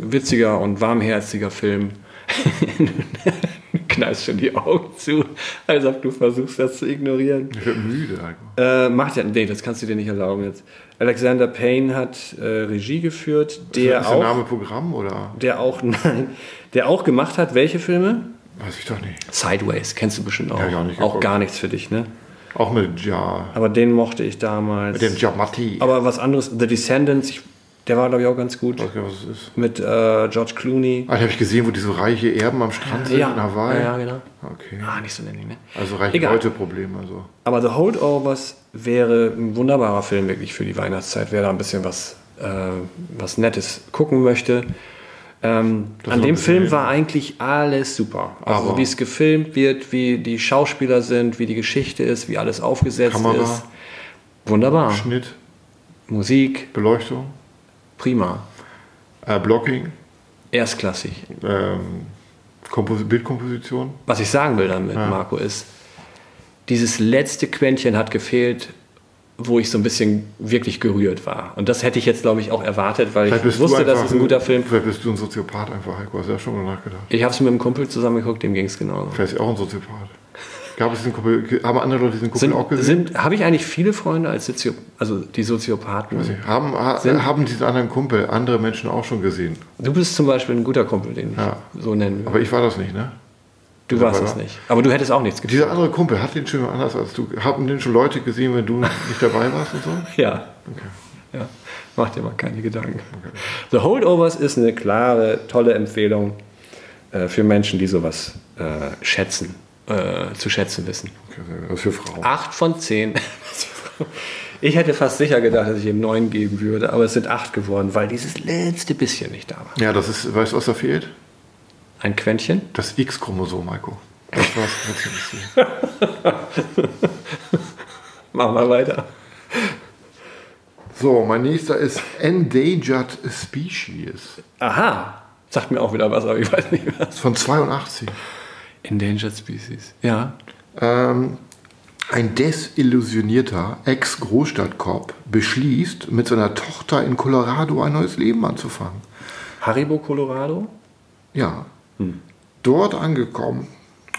witziger und warmherziger Film. Kneifst schon die Augen zu, als ob du versuchst, das zu ignorieren. Ich werde müde. Heiko. Äh, macht ja, nee, das kannst du dir nicht erlauben jetzt. Alexander Payne hat äh, Regie geführt, der ist der auch, Name Programm oder? der auch, nein, der auch gemacht hat, welche Filme? Weiß ich doch nicht. Sideways, kennst du bestimmt auch. Ja, ja, nicht auch gar nichts für dich, ne? Auch mit Ja. Aber den mochte ich damals. Mit dem Giamatti. Aber was anderes, The Descendants, ich Der war, glaube ich, auch ganz gut. Ich weiß gar nicht, was es ist. Mit äh, George Clooney. Ah, den habe ich gesehen, wo diese reiche Erben am Strand sind ja. in Hawaii. ja, genau. Okay. Ah, nicht so nennen, ne? Also reiche Egal. Leute Probleme. Also. Aber The Holdovers wäre ein wunderbarer Film wirklich für die Weihnachtszeit, wer da ein bisschen was, äh, was Nettes gucken möchte. Ähm, an dem Film war eigentlich alles super. Also Aber- wie es gefilmt wird, wie die Schauspieler sind, wie die Geschichte ist, wie alles aufgesetzt Kamera. ist. Wunderbar. Schnitt, Musik, Beleuchtung, prima. äh, Blocking, Erstklassig. ähm, Kompos Bildkomposition. Was ich sagen will damit, Ja. Marco, ist, dieses letzte Quäntchen hat gefehlt, wo ich so ein bisschen wirklich gerührt war. Und das hätte ich jetzt, glaube ich, auch erwartet, weil ich wusste, das ist ein guter Film. Vielleicht bist du ein Soziopath einfach, Heiko. Hast du ja schon mal nachgedacht. Ich habe es mit einem Kumpel zusammengeguckt, dem ging es genauso. Vielleicht ist auch ein Soziopath. Gab es diesen Kumpel, haben andere Leute diesen Kumpel Sind, auch gesehen? habe ich eigentlich viele Freunde als Sozio also die Soziopathen? haben, ha, sind- haben diesen anderen Kumpel andere Menschen auch schon gesehen? Du bist zum Beispiel ein guter Kumpel, den ich Ja. so nennen würde. Aber ich war das nicht, ne? Du warst es nicht. Aber du hättest auch nichts getan. Dieser andere Kumpel, hat den schon anders als du? Haben den schon Leute gesehen, wenn du nicht dabei warst und so? Ja. ja. Mach dir mal keine Gedanken. The Holdovers ist eine klare, tolle Empfehlung äh, für Menschen, die sowas äh, schätzen, äh, zu schätzen wissen. Okay, ist für Frauen. Acht von zehn. Ich hätte fast sicher gedacht, dass ich ihm neun geben würde, aber es sind acht geworden, weil dieses letzte bisschen nicht da war. Ja, das ist, weißt du, was da fehlt? Ein Quäntchen? Das X-Chromosom, Heiko. Das war's. Machen wir weiter. so, mein nächster ist Endangered Species Aha. Sagt mir auch wieder was, aber ich weiß nicht was. von 82. Endangered Species. Ja. Ähm, ein desillusionierter Ex-Großstadtcop beschließt, mit seiner Tochter in Colorado ein neues Leben anzufangen. Haribo Colorado? Ja. Dort angekommen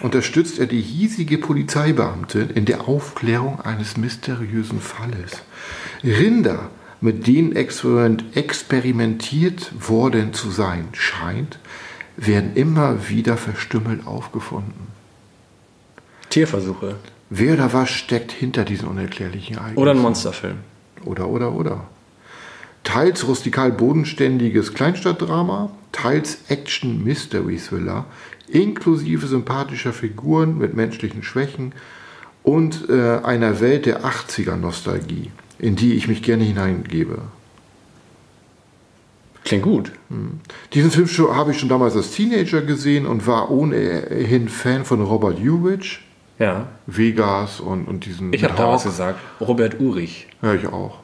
unterstützt er die hiesige Polizeibeamtin in der Aufklärung eines mysteriösen Falles. Rinder, mit denen experiment experimentiert worden zu sein scheint, werden immer wieder verstümmelt aufgefunden. Tierversuche. Wer oder was steckt hinter diesen unerklärlichen Ereignissen? Oder ein Monsterfilm. Oder, oder, oder. Teils rustikal bodenständiges Kleinstadtdrama, teils Action-Mystery-Thriller, inklusive sympathischer Figuren mit menschlichen Schwächen und äh, einer Welt der 80er-Nostalgie, in die ich mich gerne hineingebe. Klingt gut. Diesen Film habe ich schon damals als Teenager gesehen und war ohnehin Fan von Robert Urich, Ja. Vegas und, und diesen. Ich habe damals gesagt, Robert Urich. Ja, ich auch.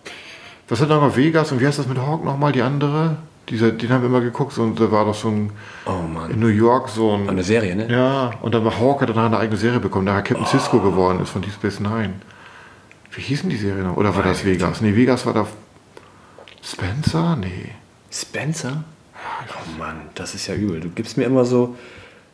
Was hat noch Vegas und wie heißt das mit Hawk nochmal, die andere? Dieser, den haben wir immer geguckt und da war doch so ein Oh in Mann. New York so ein. Eine Serie, ne? Ja, und dann war Hawk hat danach eine eigene Serie bekommen, da Captain Cisco geworden ist von Deep Space Nine. Wie hieß denn die Serie noch? Oder war das Vegas? Nee, Vegas war da. Spencer? Nee. Spencer? Oh Mann, das ist ja übel. Du gibst mir immer so,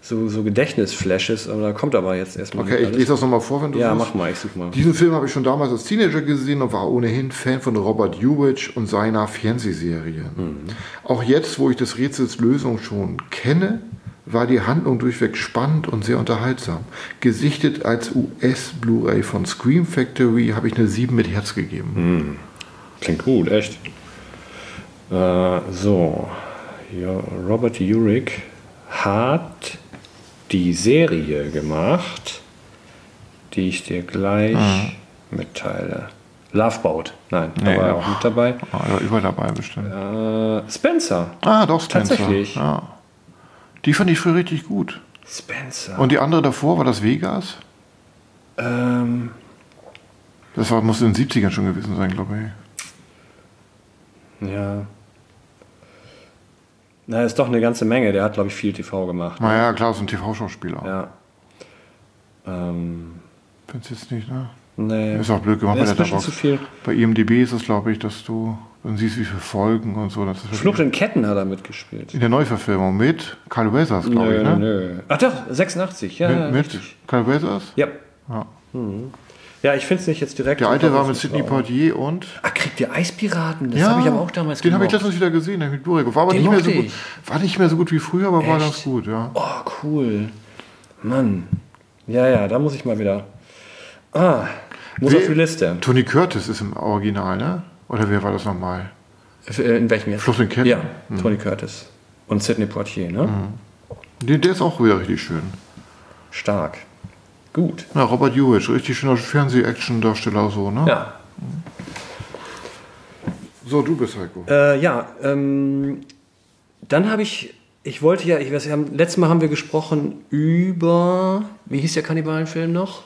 so, so Gedächtnisflashes, aber da kommt aber jetzt erstmal Okay, ich lese das nochmal vor, wenn du Ja, suchst. mach mal, ich such mal. Diesen Film habe ich schon damals als Teenager gesehen und war ohnehin Fan von Robert Urich und seiner Fernsehserien. Auch jetzt, wo ich des Rätsels Lösung schon kenne, war die Handlung durchweg spannend und sehr unterhaltsam. Gesichtet als US-Blu-ray von Scream Factory habe ich eine 7 mit Herz gegeben. Klingt gut, echt. Äh, so, ja, Robert Urich hat die Serie gemacht, die ich dir gleich mitteile. Loveboat, nein, da Nee, war er auch mit dabei. Ja, über dabei bestimmt. Äh, Spencer. Ah, doch, Spencer. Tatsächlich. Ja. Die fand ich früher richtig gut. Spencer. Und die andere davor, war das Vegas? ähm, Das war, muss in den 70ern schon gewesen sein, glaube ich. ja. Na, ist doch eine ganze Menge. Der hat, glaube ich, viel TV gemacht. Naja, klar, ist ein TV-Schauspieler. Ja. Ähm, Findest du jetzt nicht, ne? nee. Ist auch blöd gemacht bei der bisschen zu viel. Bei IMDb ist es, glaube ich, dass du dann siehst, wie viele Folgen und so. Das Flucht in Ketten hat er mitgespielt. in der Neuverfilmung mit Carl Weathers, glaube ich, ne? nö. Ach doch, 86, ja. Mit, mit. Carl Weathers? Ja. Ja. Ja, ich finde es nicht jetzt direkt. Der alte war mit Sidney war. Poitier und. Ah, kriegt ihr Eispiraten? Das habe ich aber auch damals Den habe ich letztens wieder gesehen, der mit Blu-ray. War aber Den nicht mehr so gut. War nicht mehr so gut wie früher, aber war Echt? ganz gut, ja. Oh, cool. Mann. Ja, ja, da muss ich mal wieder. Ah, muss Wer- auf die Liste. Tony Curtis ist im Original, ne? Oder wer war das nochmal? Äh, In welchem jetzt? Flucht in Ketten? Ja, Tony Curtis. Und Sidney Poitier, ne? Der, der ist auch wieder richtig schön. Stark. Gut. Ja, Robert Hewitt, richtig schöner Fernseh-Action-Darsteller, so, ne? Ja. So, du bist Heiko. Äh, ja, ähm, dann habe ich, ich wollte ja, ich weiß, wir haben, letztes Mal haben wir gesprochen über, wie hieß der Kannibalenfilm noch?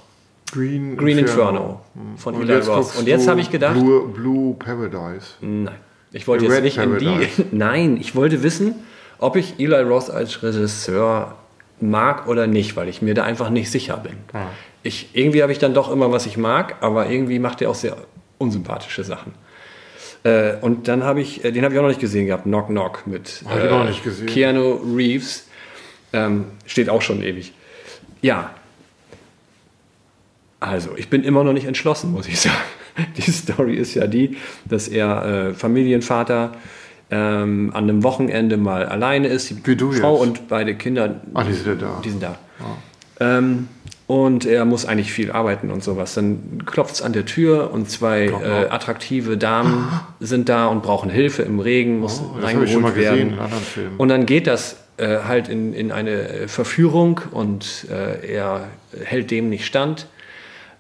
Green, Green Inferno von Und Eli jetzt Roth. Und jetzt habe ich gedacht, Blue, Blue Paradise. nein, ich wollte jetzt Red nicht in die, Paradise. nein, ich wollte wissen, ob ich Eli Roth als Regisseur mag oder nicht, weil ich mir da einfach nicht sicher bin. Ah. Ich, irgendwie habe ich dann doch immer, was ich mag, aber irgendwie macht er auch sehr unsympathische Sachen. Äh, und dann habe ich, äh, den habe ich auch noch nicht gesehen gehabt, Knock Knock mit Hab ich noch nicht gesehen. Keanu Reeves. Ähm, steht auch schon ewig. Ja. Also, ich bin immer noch nicht entschlossen, muss ich sagen. Die Story ist ja die, dass er äh, Familienvater ähm, an einem Wochenende mal alleine ist. Die Wie du Frau jetzt. und beide Kinder, Ah, die sind ja da. die sind da. Ähm, und er muss eigentlich viel arbeiten und sowas. Dann klopft es an der Tür und zwei äh, attraktive Damen sind da und brauchen Hilfe im Regen, muss Oh, das habe ich schon mal reingeholt gesehen werden. in anderen Filmen. Und dann geht das äh, halt in, in eine äh, Verführung und äh, er hält dem nicht stand.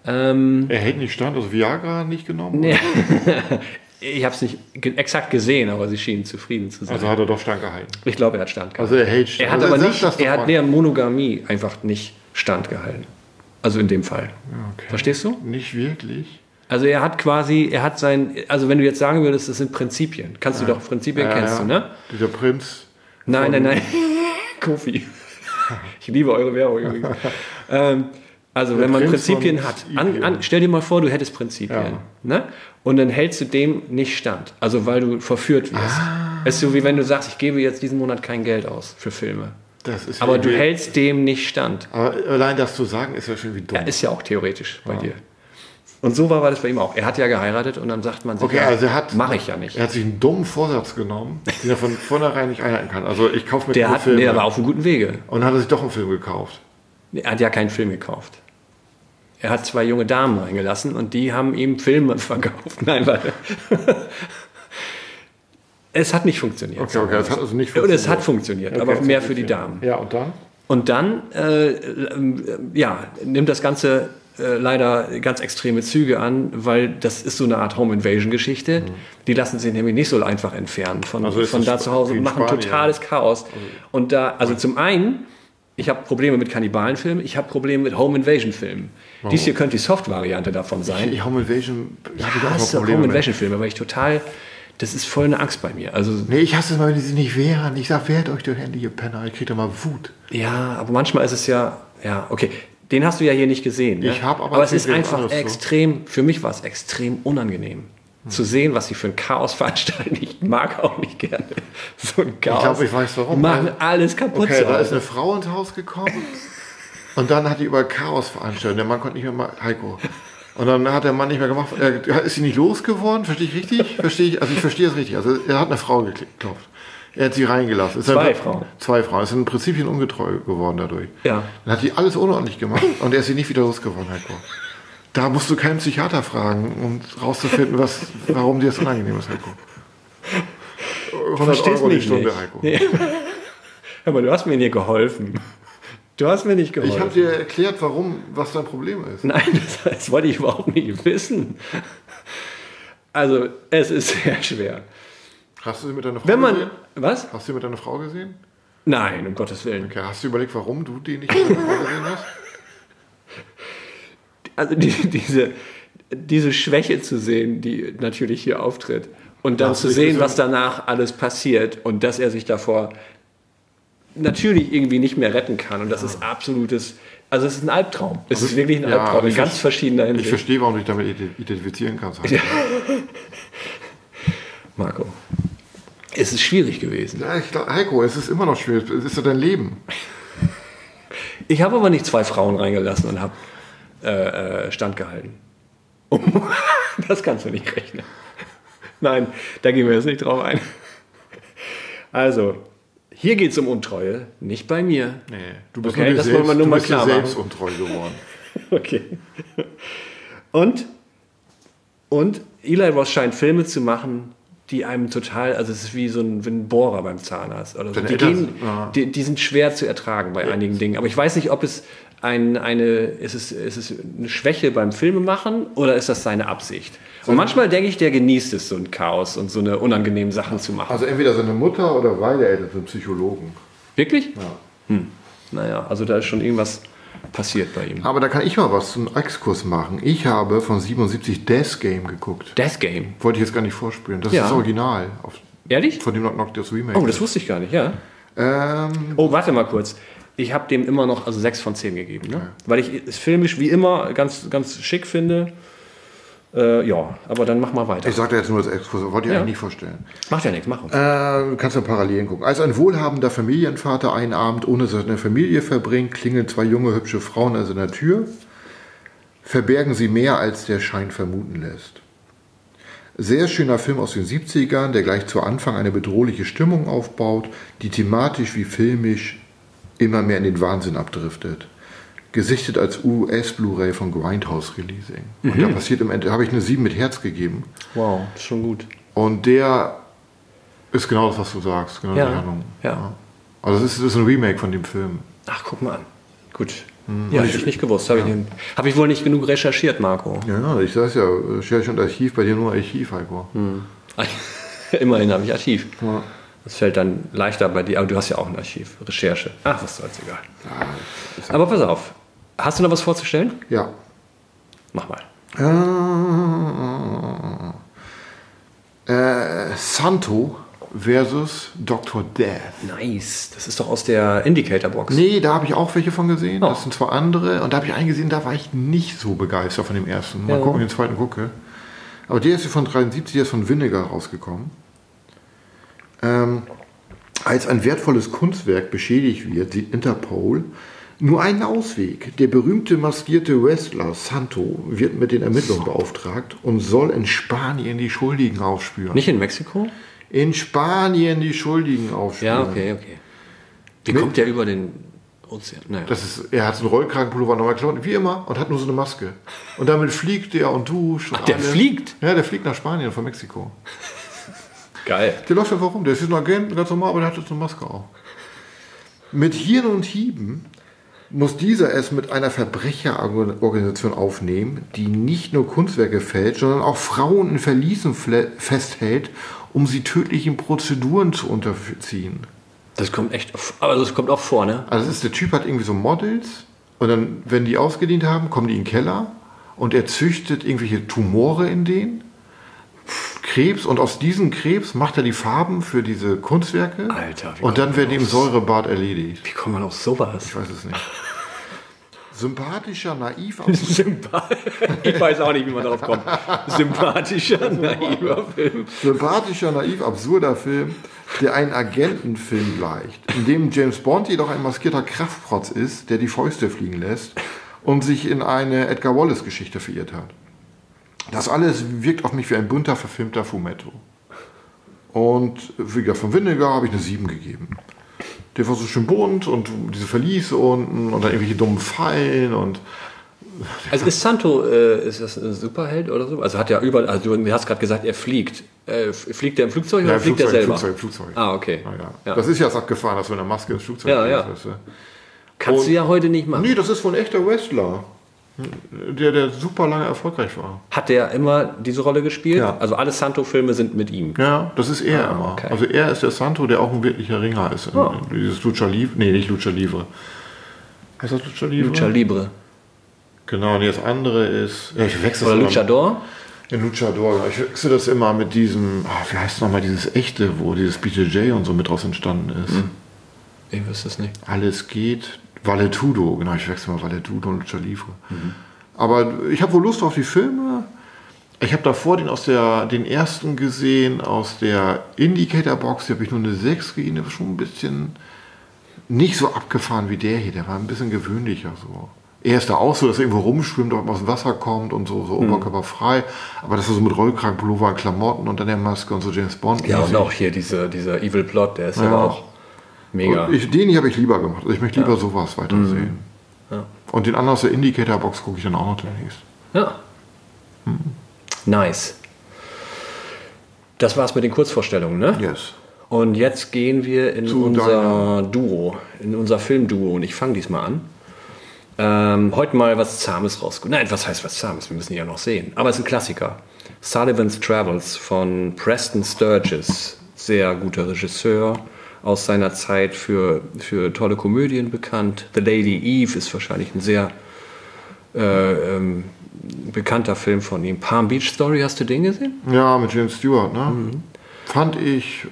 Ähm, er hält nicht stand, also Viagra nicht genommen? nee. ich habe es nicht exakt gesehen, aber sie schienen zufrieden zu sein. Also hat er doch stand gehalten. ich glaube, er hat stand gehalten. Also er hält er hat also aber nicht, er hat der Monogamie einfach nicht standgehalten. Also in dem Fall. Okay. Verstehst du? Nicht wirklich. Also er hat quasi, er hat sein, also wenn du jetzt sagen würdest, das sind Prinzipien. Kannst du doch, Prinzipien Ja, kennst ja. du, ne? Dieser Prinz. Nein, nein, nein. Kofi. Ich liebe eure Werbung übrigens. ähm, also, wenn man Prinz Prinzipien hat, an, an, stell dir mal vor, du hättest Prinzipien. Ja. Ne? Und dann hältst du dem nicht stand. Also, weil du verführt wirst. Ah. Es ist so, wie wenn du sagst, ich gebe jetzt diesen Monat kein Geld aus für Filme. Das ist Aber ja du hältst dem nicht stand. Aber allein das zu sagen, ist ja schon wie dumm. Ja, ist ja auch theoretisch bei dir. Und so war, war das bei ihm auch. Er hat ja geheiratet und dann sagt man sich, Okay, ja, also er hat. mache ich ja nicht. Er hat sich einen dummen Vorsatz genommen, den er von vornherein nicht einhalten kann. Also ich kaufe mir Der hat, Filme. nee, er war auf einem guten Wege. und dann hat er sich doch einen Film gekauft. Er hat ja keinen Film gekauft. Er hat zwei junge Damen reingelassen und die haben ihm Filme verkauft. Nein, warte. Es hat nicht funktioniert. Okay, okay, es hat also nicht Und es funktioniert. hat funktioniert, Okay, aber es mehr für die funktioniert. Damen. Ja, und dann? Und dann, äh, ja, nimmt das Ganze äh, leider ganz extreme Züge an, weil das ist so eine Art Home Invasion Geschichte. Die lassen sich nämlich nicht so einfach entfernen von, Mhm. Also von da zu Hause und machen totales Chaos. Und da, also zum einen, ich habe Probleme mit Kannibalenfilmen, ich habe Probleme mit Home Invasion Filmen. Dies hier könnte die Soft-Variante davon sein. Home Invasion habe ich Ich auch hasse mal Probleme Home mit. Invasion Filme, weil ich total, das ist voll eine Angst bei mir. Also Nee, ich hasse es mal, wenn die sich nicht wehren. Ich sag, wehrt euch doch Handy, ihr Penner. Ich krieg da mal Wut. Ja, aber manchmal ist es ja, ja, okay. Den hast du ja hier nicht gesehen. Ne? Ich hab aber aber es ist einfach anderes so. extrem, für mich war es extrem unangenehm. Zu sehen, was sie für ein Chaos veranstalten. Ich mag auch nicht gerne so ein Chaos. glaube, ich weiß warum. Machen alles kaputt. Okay, da ist eine Frau ins Haus gekommen und dann hat die über Chaos veranstaltet. Der Mann konnte nicht mehr mal, Heiko. Und dann hat der Mann nicht mehr gemacht. Er, ist sie nicht losgeworden? Verstehe ich richtig? Verstehe ich? Also ich verstehe es richtig. Also er hat eine Frau geklopft. Er hat sie reingelassen. Ist Zwei dann- Frauen. Zwei Frauen. Ist in Prinzipien ungetreu geworden dadurch. Ja. Dann hat die alles unordentlich gemacht und er ist sie nicht wieder losgeworden, Heiko. Da musst du keinen Psychiater fragen, um rauszufinden, was, warum dir das unangenehm ist, Heiko. 100 Verstehst Euro die Stunde, nicht. Heiko. Nee. Aber du hast mir nicht geholfen. Du hast mir nicht geholfen. Ich habe dir erklärt, warum, was dein Problem ist. Nein, das, das wollte ich überhaupt nicht wissen. Also, es ist sehr schwer. Hast du sie mit deiner Frau Wenn man. gesehen? Was? Hast du sie mit deiner Frau gesehen? Nein, um Gottes Willen. Okay, hast du überlegt, warum du die nicht mit deiner Frau gesehen hast? Also die, diese, diese Schwäche zu sehen, die natürlich hier auftritt. Und dann Hast zu sehen, was danach alles passiert und dass er sich davor natürlich irgendwie nicht mehr retten kann. Und das ist absolutes. Also es ist ein Albtraum. Es ist wirklich ein Ja, Albtraum in ich ganz ver- verschiedener Ich Hinsicht. verstehe, warum du dich damit ident- identifizieren kannst. Heiko. Marco. Es ist schwierig gewesen. Ja, ich glaub, Heiko, es ist immer noch schwierig. Es ist ja dein Leben. Ich habe aber nicht zwei Frauen reingelassen und habe äh, äh, standgehalten. das kannst du nicht rechnen. Nein, da gehen wir jetzt nicht drauf ein. Also, hier geht es um Untreue, nicht bei mir. Nee, du bist Okay, nur das selbst, wollen wir nur mal klar selbst untreu geworden. Okay. Und, und Eli Roth scheint Filme zu machen, die einem total, also es ist wie so ein, wie ein Bohrer beim Zahnarzt oder so. Die, gehen, ja. die, die sind schwer zu ertragen bei einigen Dingen. Aber ich weiß nicht, ob es ein, eine, ist es, ist es eine Schwäche beim Filmemachen oder ist das seine Absicht? Und manchmal denke ich, der genießt es, so ein Chaos und so eine unangenehmen Sachen zu machen. Also entweder seine Mutter oder beide Eltern sind Psychologen. Wirklich? Hm. Naja, also da ist schon irgendwas passiert bei ihm. Aber da kann ich mal was zum Exkurs machen. Ich habe von 77 Death Game geguckt. Death Game. Wollte ich jetzt gar nicht vorspielen. Das Ja. ist das Original. Auf, Ehrlich? von dem Knock Knock das Remake. Oh, das wusste ich gar nicht, ja. ähm, Oh, warte mal kurz. Ich habe dem immer noch also 6 von 10 gegeben, ne? Weil ich es filmisch wie immer ganz, ganz schick finde. Äh, ja, aber dann mach mal weiter. ich sagte jetzt nur das Exkurs, wollte ich Ja. eigentlich nicht vorstellen. Macht ja nichts, mach. Äh, kannst du Parallelen gucken. Als ein wohlhabender Familienvater einen Abend ohne seine Familie verbringt, klingeln zwei junge, hübsche Frauen an seiner Tür. Verbergen sie mehr, als der Schein vermuten lässt. Sehr schöner Film aus den 70ern, der gleich zu Anfang eine bedrohliche Stimmung aufbaut, die thematisch wie filmisch immer mehr in den Wahnsinn abdriftet. Gesichtet als US-Blu-ray von Grindhouse Releasing. Und da passiert im Ende, habe ich eine 7 mit Herz gegeben. Wow, ist schon gut. Und der ist genau das, was du sagst. Genau Ja, die Handlung. ja. Also das ist, ist ein Remake von dem Film. Ach, guck mal an. Gut. Ja, hätte ich nicht gewusst. Habe ich, nicht- hab ich wohl nicht genug recherchiert, Marco. Ja, ja, ich sag's ja, Scherch und Archiv, bei dir nur Archiv, Heiko. Immerhin habe ich Archiv. Ja. Das fällt dann leichter bei dir, aber du hast ja auch ein Archiv, Recherche. Ach, was soll's, egal. Aber pass auf. Hast du noch was vorzustellen? ja. Mach mal. Äh, äh, Santo versus Dr. Death. Nice. Das ist doch aus der Indicator-Box. Nee, da habe ich auch welche von gesehen. Oh. Das sind zwei andere. Und da habe ich einen gesehen, da war ich nicht so begeistert von dem ersten. Mal Ja. gucken, den zweiten gucke. Aber der ist von 73, der ist von Vinegar rausgekommen. Ähm, als ein wertvolles Kunstwerk beschädigt wird, sieht Interpol nur einen Ausweg. Der berühmte maskierte Wrestler Santo wird mit den Ermittlungen beauftragt und soll in Spanien die Schuldigen aufspüren. Nicht in Mexiko? In Spanien die Schuldigen aufspüren. Ja, okay, okay. Wie kommt der über den Ozean? Naja. Das ist, er hat so einen Rollkragenpullover, neue Klamotten, wie immer, und hat nur so eine Maske. Und damit fliegt er und duscht. Und Ach, der alles. fliegt? Ja, der fliegt nach Spanien von Mexiko. Geil. Der läuft einfach rum. Der ist jetzt ein Agent, ganz normal, aber der hat jetzt eine Maske auch. Mit Hirn und Hieben muss dieser es mit einer Verbrecherorganisation aufnehmen, die nicht nur Kunstwerke fälscht, sondern auch Frauen in Verliesen festhält, um sie tödlichen Prozeduren zu unterziehen. Das kommt echt, aber das kommt auch vor, ne? Also das ist, der Typ hat irgendwie so Models und dann, wenn die ausgedient haben, kommen die in den Keller und er züchtet irgendwelche Tumore in denen, Krebs und aus diesem Krebs macht er die Farben für diese Kunstwerke Alter, wie und dann im auf- Säurebad erledigt. Wie kommt man auf sowas? Ich weiß es nicht. Sympathischer, naiv, absurd. Sympath ich weiß auch nicht, wie man darauf kommt. Sympathischer, naiver Film. sympathischer, naiv, absurder Film, der einen Agentenfilm gleicht, in dem James Bond jedoch ein maskierter Kraftprotz ist, der die Fäuste fliegen lässt und sich in eine Edgar Wallace-Geschichte verirrt hat. Das alles wirkt auf mich wie ein bunter, verfilmter Fumetto. Und wie gesagt, von Vinegar habe ich eine 7 gegeben. Der war so schön bunt und diese Verliese unten und dann irgendwelche dummen Fallen und Also ist Santo, äh, ist das ein Superheld oder so? Also hat er überall, also du hast gerade gesagt, er fliegt. Äh, fliegt er im Flugzeug oder Ja, fliegt Flugzeug, er selber? Flugzeug, Flugzeug. Ah, okay. Ja, ja. Ja. Das ist ja das abgefahren, dass du in der Maske ins Flugzeug Ja, ja. fliegst, weißt du. Kannst du ja heute nicht machen. Nee, das ist wohl ein echter Wrestler. Der, der super lange erfolgreich war. Hat der immer diese Rolle gespielt? Ja. Also alle Santo-Filme sind mit ihm. Ja, das ist er Ah, immer. okay. Also er ist der Santo, der auch ein wirklicher Ringer ist. In, Oh. in dieses Lucha Livre. Nee, nicht Lucha Livre. Heißt das Lucha Livre? Lucha Libre. Genau, und das andere ist. Ja, ich wechsle Oder das immer- Luchador? Ja, Luchador. Ich wechsle das immer mit diesem. Ah, wie heißt nochmal dieses echte, wo dieses BJJ und so mit draus entstanden ist. Hm. Ich wüsste es nicht. Alles geht. Valetudo, genau, ich wechsle mal Valetudo und Lucha Livre. Mhm. Aber ich habe wohl Lust auf die Filme. Ich habe davor den aus der, den ersten gesehen, aus der Indicator-Box, da habe ich nur eine 6 gegeben, der war schon ein bisschen nicht so abgefahren wie der hier, der war ein bisschen gewöhnlicher so. Er ist da auch so, dass er irgendwo rumschwimmt, aus dem Wasser kommt und so, Mhm. so oberkörperfrei. Aber das ist so mit Rollkragenpullover und Klamotten und dann der Maske und so James Bond. Ja, und auch hier diese, dieser Evil Plot, der ist ja. Ja. aber auch mega. Ich, den habe ich lieber gemacht. Also ich möchte lieber sowas weitersehen. Ja. Und den anderen aus der Indicator-Box gucke ich dann auch noch demnächst. Ja. Nice. Das war's mit den Kurzvorstellungen, ne? Yes. Und jetzt gehen wir in Zu unser Duo, in unser Filmduo. Und ich fange diesmal an. Ähm, heute mal was Zahmes rausgeholt. Nein, was heißt was Zahmes? Wir müssen ihn ja noch sehen. Aber es ist ein Klassiker. Sullivan's Travels von Preston Sturges. Sehr guter Regisseur. Aus seiner Zeit für, für tolle Komödien bekannt. The Lady Eve ist wahrscheinlich ein sehr äh, ähm, bekannter Film von ihm. Palm Beach Story, hast du den gesehen? Ja, mit James Stewart, ne? Mhm. Fand ich.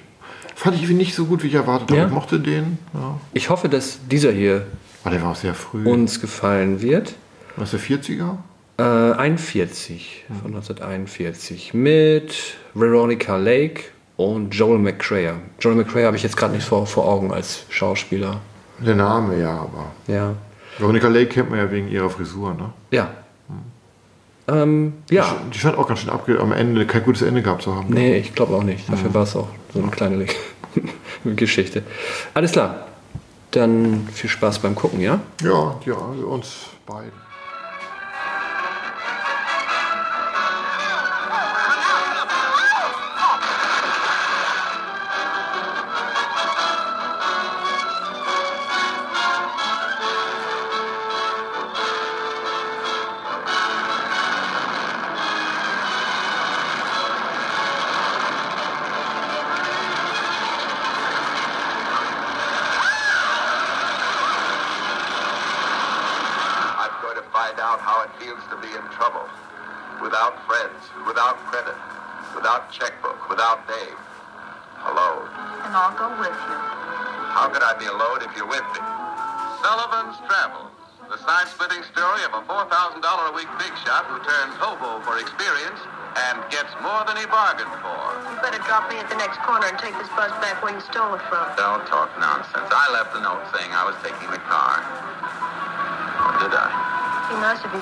Fand ich nicht so gut, wie ich erwartet habe. Ja? Ich mochte den. Ja. Ich hoffe, dass dieser hier Aber der war auch sehr früh. uns gefallen wird. Was der 40er? Äh, 41, von 1941. Mit Veronica Lake und Joel McCrea. Joel McCrea habe ich jetzt gerade nicht vor, vor Augen als Schauspieler. Der Name, ja, aber. Ja. Veronica Lake kennt man ja wegen ihrer Frisur, ne? Ja. Ähm, ja. Die scheint auch ganz schön abge am Ende kein gutes Ende gehabt zu haben. Nee, ich glaube auch nicht. Dafür war es auch so eine kleine Le- Geschichte. Alles klar. Dann viel Spaß beim Gucken, ja? Ja, ja, uns beiden.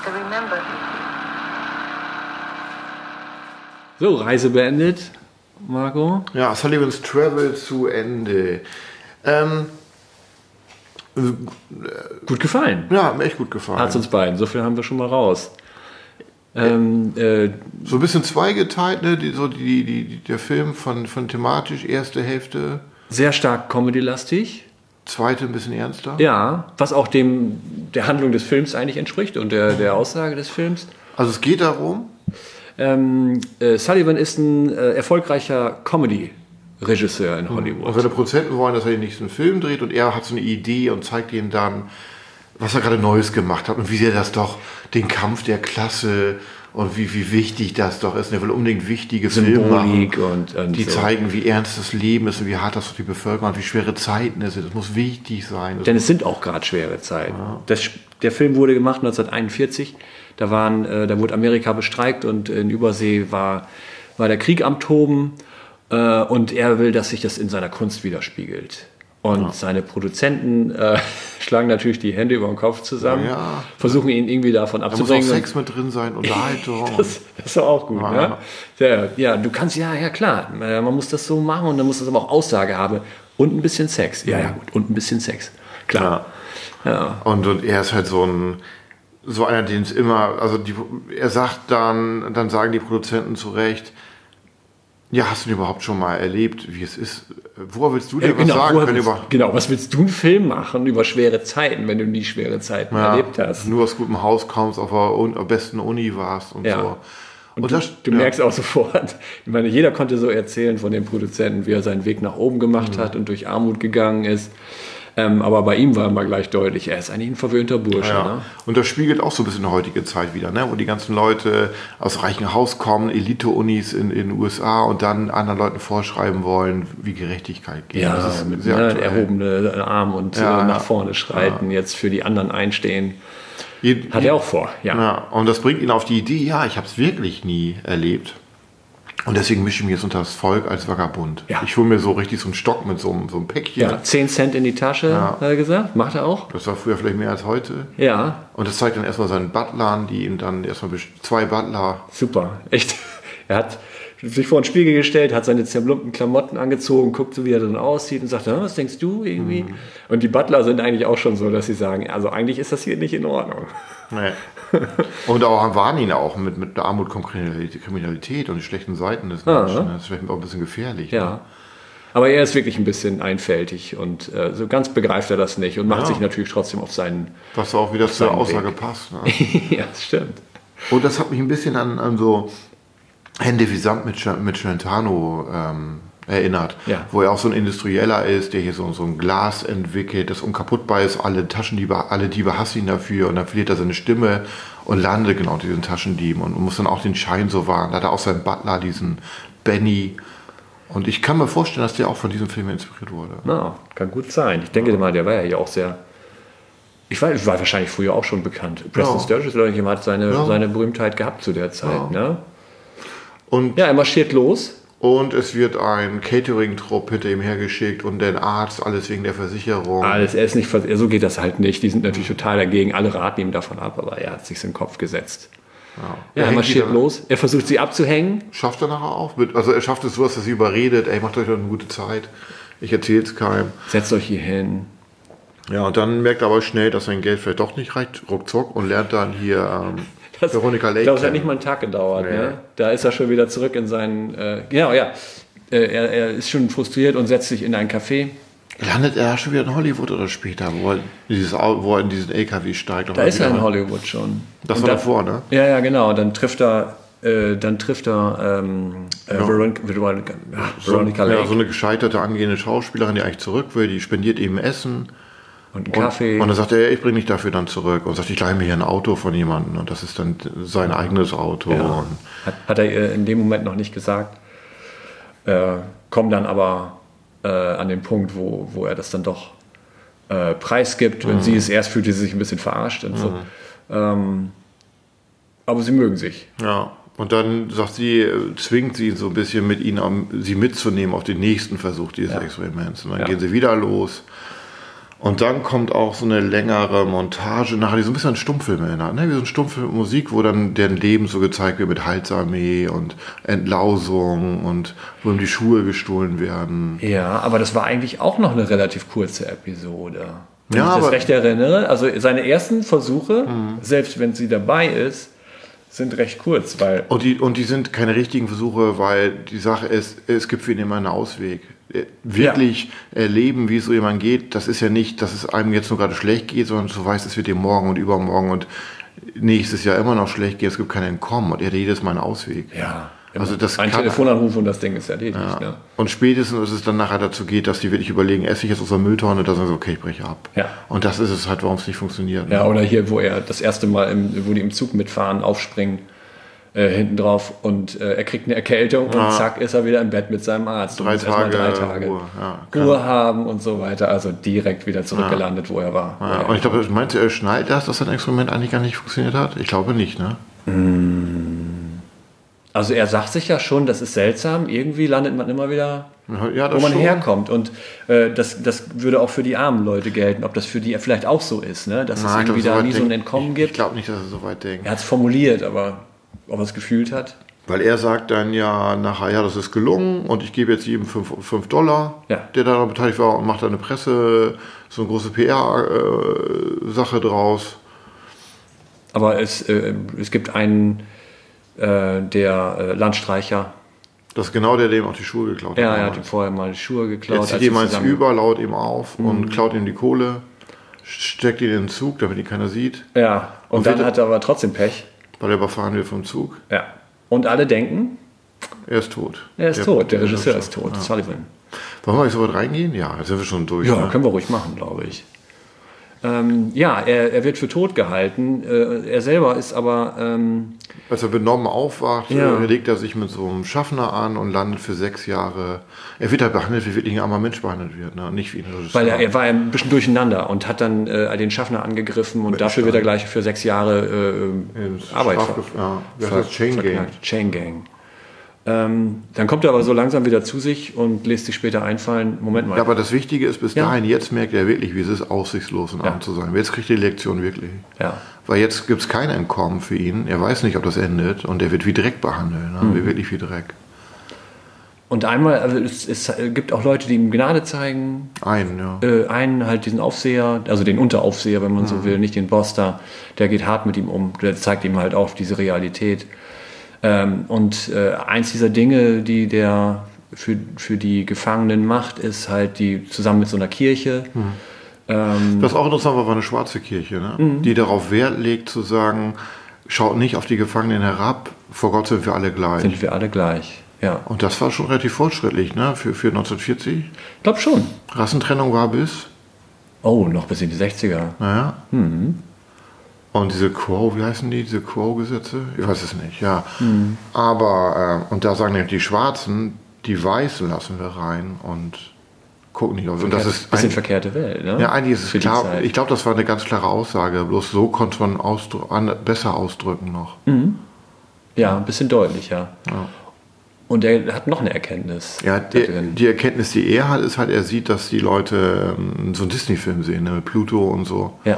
Could remember. So, Reise beendet, Marco. Ja, Sullivan's Travel zu Ende. Ähm, Gut gefallen. ja, hat mir echt gut gefallen. Hat uns beiden. So viel haben wir schon mal raus. Ähm, äh, So ein bisschen zweigeteilt, ne? Die, so die, die, die, der Film von, von thematisch, erste Hälfte, sehr stark Comedy-lastig. Zweite ein bisschen ernster. Ja, was auch dem der Handlung des Films eigentlich entspricht und der, der Aussage des Films. Also es geht darum, Ähm, äh, Sullivan ist ein äh, erfolgreicher Comedy-Regisseur in und Hollywood. seine Produzenten wollen, dass er den nächsten Film dreht und er hat so eine Idee und zeigt ihnen dann, was er gerade Neues gemacht hat und wie sehr das doch den Kampf der Klasse und wie, wie wichtig das doch ist. Und er will unbedingt wichtige Filme Symbolik machen, und, und die so. zeigen, wie ernst das Leben ist und wie hart das für die Bevölkerung und wie schwere Zeiten es sind. Das muss wichtig sein. Denn es sind auch gerade schwere Zeiten. Das, der Film wurde gemacht 1941. Da, waren, äh, da wurde Amerika bestreikt und in Übersee war, war der Krieg am Toben. Äh, und er will, dass sich das in seiner Kunst widerspiegelt. Und seine Produzenten äh, schlagen natürlich die Hände über den Kopf zusammen, Ja. versuchen ihn irgendwie davon da muss auch abzubringen. Sex mit drin sein, Unterhaltung. das, das ist doch auch gut, Ja. ne? Ja, ja, du kannst, ja, ja, klar. Äh, Man muss das so machen und dann muss das aber auch Aussage haben. Und ein bisschen Sex. Ja, ja, gut. Und ein bisschen Sex. Klar. Ja. Und, und er ist halt so ein, so einer, den es immer, also die, er sagt dann, dann sagen die Produzenten zu Recht, ja, hast du denn überhaupt schon mal erlebt, wie es ist? Woher willst du denn Ja, was sagen können willst, über genau, was willst du einen Film machen über schwere Zeiten, wenn du nie schwere Zeiten ja, erlebt hast? nur aus gutem Haus kommst, auf der besten Uni warst und Ja. so. Und, du, das- du merkst auch sofort, ich meine, jeder konnte so erzählen von dem Produzenten, wie er seinen Weg nach oben gemacht Mhm. hat und durch Armut gegangen ist. Ähm, aber bei ihm war immer gleich deutlich, er ist eigentlich ein verwöhnter Bursche. Ja. Ne? Und das spiegelt auch so ein bisschen die heutige Zeit wieder, ne? wo die ganzen Leute aus reichen Haus kommen, Elite-Unis in, in den USA und dann anderen Leuten vorschreiben wollen, wie Gerechtigkeit geht. Ja, das ist mit sehr ne, erhobene Arm und Ja, äh, nach ja. vorne schreiten, jetzt für die anderen einstehen. Hat er auch vor, ja. Ja, und das bringt ihn auf die Idee, ja, ich habe es wirklich nie erlebt. Und deswegen mische ich mich jetzt unter das Volk als Vagabund. Ja. Ich hole mir so richtig so einen Stock mit so einem, so einem Päckchen. Ja, 10 Cent in die Tasche, Ja. hat er gesagt. Macht er auch. Das war früher vielleicht mehr als heute. Ja, Und das zeigt dann erstmal seinen Butlern, die ihm dann erstmal zwei Butler. super. Echt. Er hat sich vor den Spiegel gestellt, hat seine zerlumpten Klamotten angezogen, guckt so, wie er dann aussieht und sagt, "Ah, was denkst du irgendwie? Und die Butler sind eigentlich auch schon so, dass sie sagen, also eigentlich ist das hier nicht in Ordnung. Nee. Und auch warnen ihn auch, mit, mit der Armut kommt Kriminalität, und die schlechten Seiten des. Menschen. Das ist vielleicht auch ein bisschen gefährlich. Ne? Ja. Aber er ist wirklich ein bisschen einfältig und äh, so ganz begreift er das nicht und macht Ja. sich natürlich trotzdem auf seinen. Was auch wieder zur seinen Aussage Weg. passt. Ne? ja, das stimmt. Und das hat mich ein bisschen an, an so Hände wie Samt mit, mit Celentano ähm, erinnert, Ja. wo er auch so ein Industrieller ist, der hier so, so ein Glas entwickelt, das unkaputtbar ist, alle Taschendiebe, alle Diebe hassen ihn dafür und dann verliert er seine Stimme und landet genau diesen Taschendieben und muss dann auch den Schein so wahren. Da hat er auch seinen Butler, diesen Benny. Und ich kann mir vorstellen, dass der auch von diesem Film inspiriert wurde. Na, kann gut sein. Ich denke mal, der war ja hier auch sehr. Ich weiß, war wahrscheinlich früher auch schon bekannt. Preston Ja. Sturges oder jemand hat seine, Ja. seine Berühmtheit gehabt zu der Zeit. Ja. Ne? Und ja, er marschiert los. Und es wird ein Catering-Trupp hinter ihm hergeschickt und der Arzt, alles wegen der Versicherung. Alles, er ist nicht, so geht das halt nicht. Die sind natürlich total dagegen. Alle raten ihm davon ab, aber er hat sich den Kopf gesetzt. Ja, Er er marschiert los. Er versucht sie abzuhängen. Schafft er nachher auch? Mit, also er schafft es so, dass er sie überredet, ey, macht euch doch eine gute Zeit. Ich erzähle es keinem. Setzt euch hier hin. Ja, und dann merkt er aber schnell, dass sein Geld vielleicht doch nicht reicht, ruckzuck, und lernt dann hier ähm, Das, Veronica Lake Ich glaube, es hat nicht mal einen Tag gedauert. Nee. Ne? Da ist er schon wieder zurück in seinen. Äh, genau, ja. Äh, er, er ist schon frustriert und setzt sich in ein Café. Landet er schon wieder in Hollywood oder später, wo er, dieses, wo er in diesen LKW steigt? Da ist er in Hollywood schon. Das Und war dann- davor, ne? Ja, ja, genau. Dann trifft er, äh, dann trifft er ähm, äh, Veronica, Veronica, ja, Veronica Ja, Lake so eine gescheiterte angehende Schauspielerin, die eigentlich zurück will, die spendiert ihm Essen. Und einen Und, Kaffee. und dann sagt er, ich bringe dich dafür dann zurück. Und sagt, ich leihe mir hier ein Auto von jemandem. Und das ist dann sein eigenes Auto. Ja. Und Hat, hat er ihr in dem Moment noch nicht gesagt. Äh, kommt dann aber äh, an den Punkt, wo, wo er das dann doch äh, preisgibt. Wenn sie es erst fühlte sie sich ein bisschen verarscht und so. Ähm, aber sie mögen sich. Ja, und dann sagt sie, äh, zwingt sie so ein bisschen mit ihnen, um sie mitzunehmen auf den nächsten Versuch dieses Experiments. Und dann Ja. gehen sie wieder los. Und dann kommt auch so eine längere Montage, nachher die so ein bisschen an Stummfilme erinnert, ne? wie so ein Stummfilm mit Musik, wo dann deren Leben so gezeigt wird mit Halsarmee und Entlausung und wo ihm die Schuhe gestohlen werden. Ja, aber das war eigentlich auch noch eine relativ kurze Episode. Wenn Ja, ich das aber- recht erinnere. Also seine ersten Versuche, selbst wenn sie dabei ist, sind recht kurz, weil Und die, und die sind keine richtigen Versuche, weil die Sache ist, es gibt für ihn immer einen Ausweg. Äh, Wirklich erleben, wie es so jemand geht, das ist ja nicht, dass es einem jetzt nur gerade schlecht geht, sondern du weißt, es wird dir morgen und übermorgen und nächstes Jahr immer noch schlecht gehen, es gibt kein Entkommen und er hat jedes Mal einen Ausweg. ja, Also das ein Telefonanruf und das Ding ist erledigt. Ja. Ne? Und spätestens, dass es dann nachher dazu geht, dass die wirklich überlegen, esse ich jetzt aus der Mülltonne, da sagen sie, okay, ich breche ab. Ja. Und das ist es halt, warum es nicht funktioniert. ne? Ja, oder hier, wo er das erste Mal, im, wo die im Zug mitfahren, aufspringen, äh, hinten drauf und äh, er kriegt eine Erkältung und Ja. zack ist er wieder im Bett mit seinem Arzt. und Drei Tage drei Tage Ruhe, ja, Ruhe haben und so weiter. Also direkt wieder zurückgelandet, wo er war. Ja, und ich glaube, meinte er schnallt das, dass sein Experiment eigentlich gar nicht funktioniert hat? Ich glaube nicht, ne? Also er sagt sich ja schon, das ist seltsam. Irgendwie landet man immer wieder, Ja, wo man schon. herkommt. Und äh, das, das würde auch für die armen Leute gelten. Ob das für die vielleicht auch so ist, ne? dass Nein, es irgendwie da weit nie so ein Entkommen ich, gibt. Ich glaube nicht, dass er so weit denkt. er hat es formuliert, aber ob er es gefühlt hat. Weil er sagt dann ja nachher, ja, das ist gelungen und ich gebe jetzt jedem 5 Dollar, Ja. der daran beteiligt war und macht da eine Presse, so eine große PR-Sache draus. Aber es, äh, es gibt einen, äh, der äh, Landstreicher, Das ist genau der, dem auch die Schuhe geklaut ja, hat. er hat ihm vorher mal die Schuhe geklaut. Er zieht ihm eins über, laut ihm auf Mhm. und klaut ihm die Kohle, steckt ihn in den Zug, damit ihn keiner sieht, Ja, und, Und dann hat er aber trotzdem Pech. weil er überfahren wird vom Zug. Ja. Und alle denken, Er ist tot. er ist Der- tot, der Regisseur ist tot, Ja. Sullivan. Wollen wir nicht so weit reingehen? Ja, jetzt sind wir schon durch. Ja, ne? können wir ruhig machen, glaube ich. Ähm, ja, er, er wird für tot gehalten. Äh, er selber ist aber, ähm, Als er benommen aufwacht, Ja. äh, legt er sich mit so einem Schaffner an und landet für sechs Jahre. Er wird halt behandelt, wie wirklich ein armer Mensch behandelt wird, ne? nicht wie ein Regisseur. weil er, er war ein bisschen durcheinander und hat dann äh, den Schaffner angegriffen und dafür wird er gleich für sechs Jahre äh, Arbeit ja, wie heißt das? Chain Gang. Chain Gang. Ähm, dann kommt er aber so langsam wieder zu sich und lässt sich später einfallen, Moment mal, Ja, aber das Wichtige ist, bis Ja. dahin, jetzt merkt er wirklich, wie es ist, aussichtslos und Ja. arm zu sein. Jetzt kriegt er die Lektion wirklich. ja. Weil jetzt gibt es kein Entkommen für ihn. Er weiß nicht, ob das endet und er wird wie Dreck behandelt. Ne? Mhm. Wie wirklich wie Dreck. Und einmal, also es, es gibt auch Leute, die ihm Gnade zeigen. Einen, ja. Äh, einen halt diesen Aufseher, also den Unteraufseher, wenn man so will, nicht den Boss da. Der geht hart mit ihm um. Der zeigt ihm halt auch diese Realität. Ähm, und äh, eins dieser Dinge, die der für, für die Gefangenen macht, ist halt die zusammen mit so einer Kirche. Ähm, Was auch interessant war, war eine schwarze Kirche, ne? Mhm. die darauf Wert legt zu sagen, schaut nicht auf die Gefangenen herab, vor Gott sind wir alle gleich. sind wir alle gleich. Ja, Und das war schon relativ fortschrittlich ne? für, für 1940. ich glaube schon. Rassentrennung war bis, Oh, noch bis in die 60er. naja. Mhm. Und diese Quo, wie heißen die, diese Quo-Gesetze? Ich weiß es nicht, ja. Mhm. Aber, äh, und da sagen nämlich die Schwarzen, die Weißen lassen wir rein und gucken nicht auf. Und das ist bisschen ein, verkehrte Welt, ne? Ja, eigentlich ist es Für klar. Ich glaube, das war eine ganz klare Aussage. Bloß so konnte man ausdr an, besser ausdrücken noch. Ja, ein bisschen deutlicher. Und er hat noch eine Erkenntnis. Ja, die, die Erkenntnis, die er hat, ist halt, er sieht, dass die Leute ähm, so einen Disney-Film sehen, ne, mit Pluto und so, ja.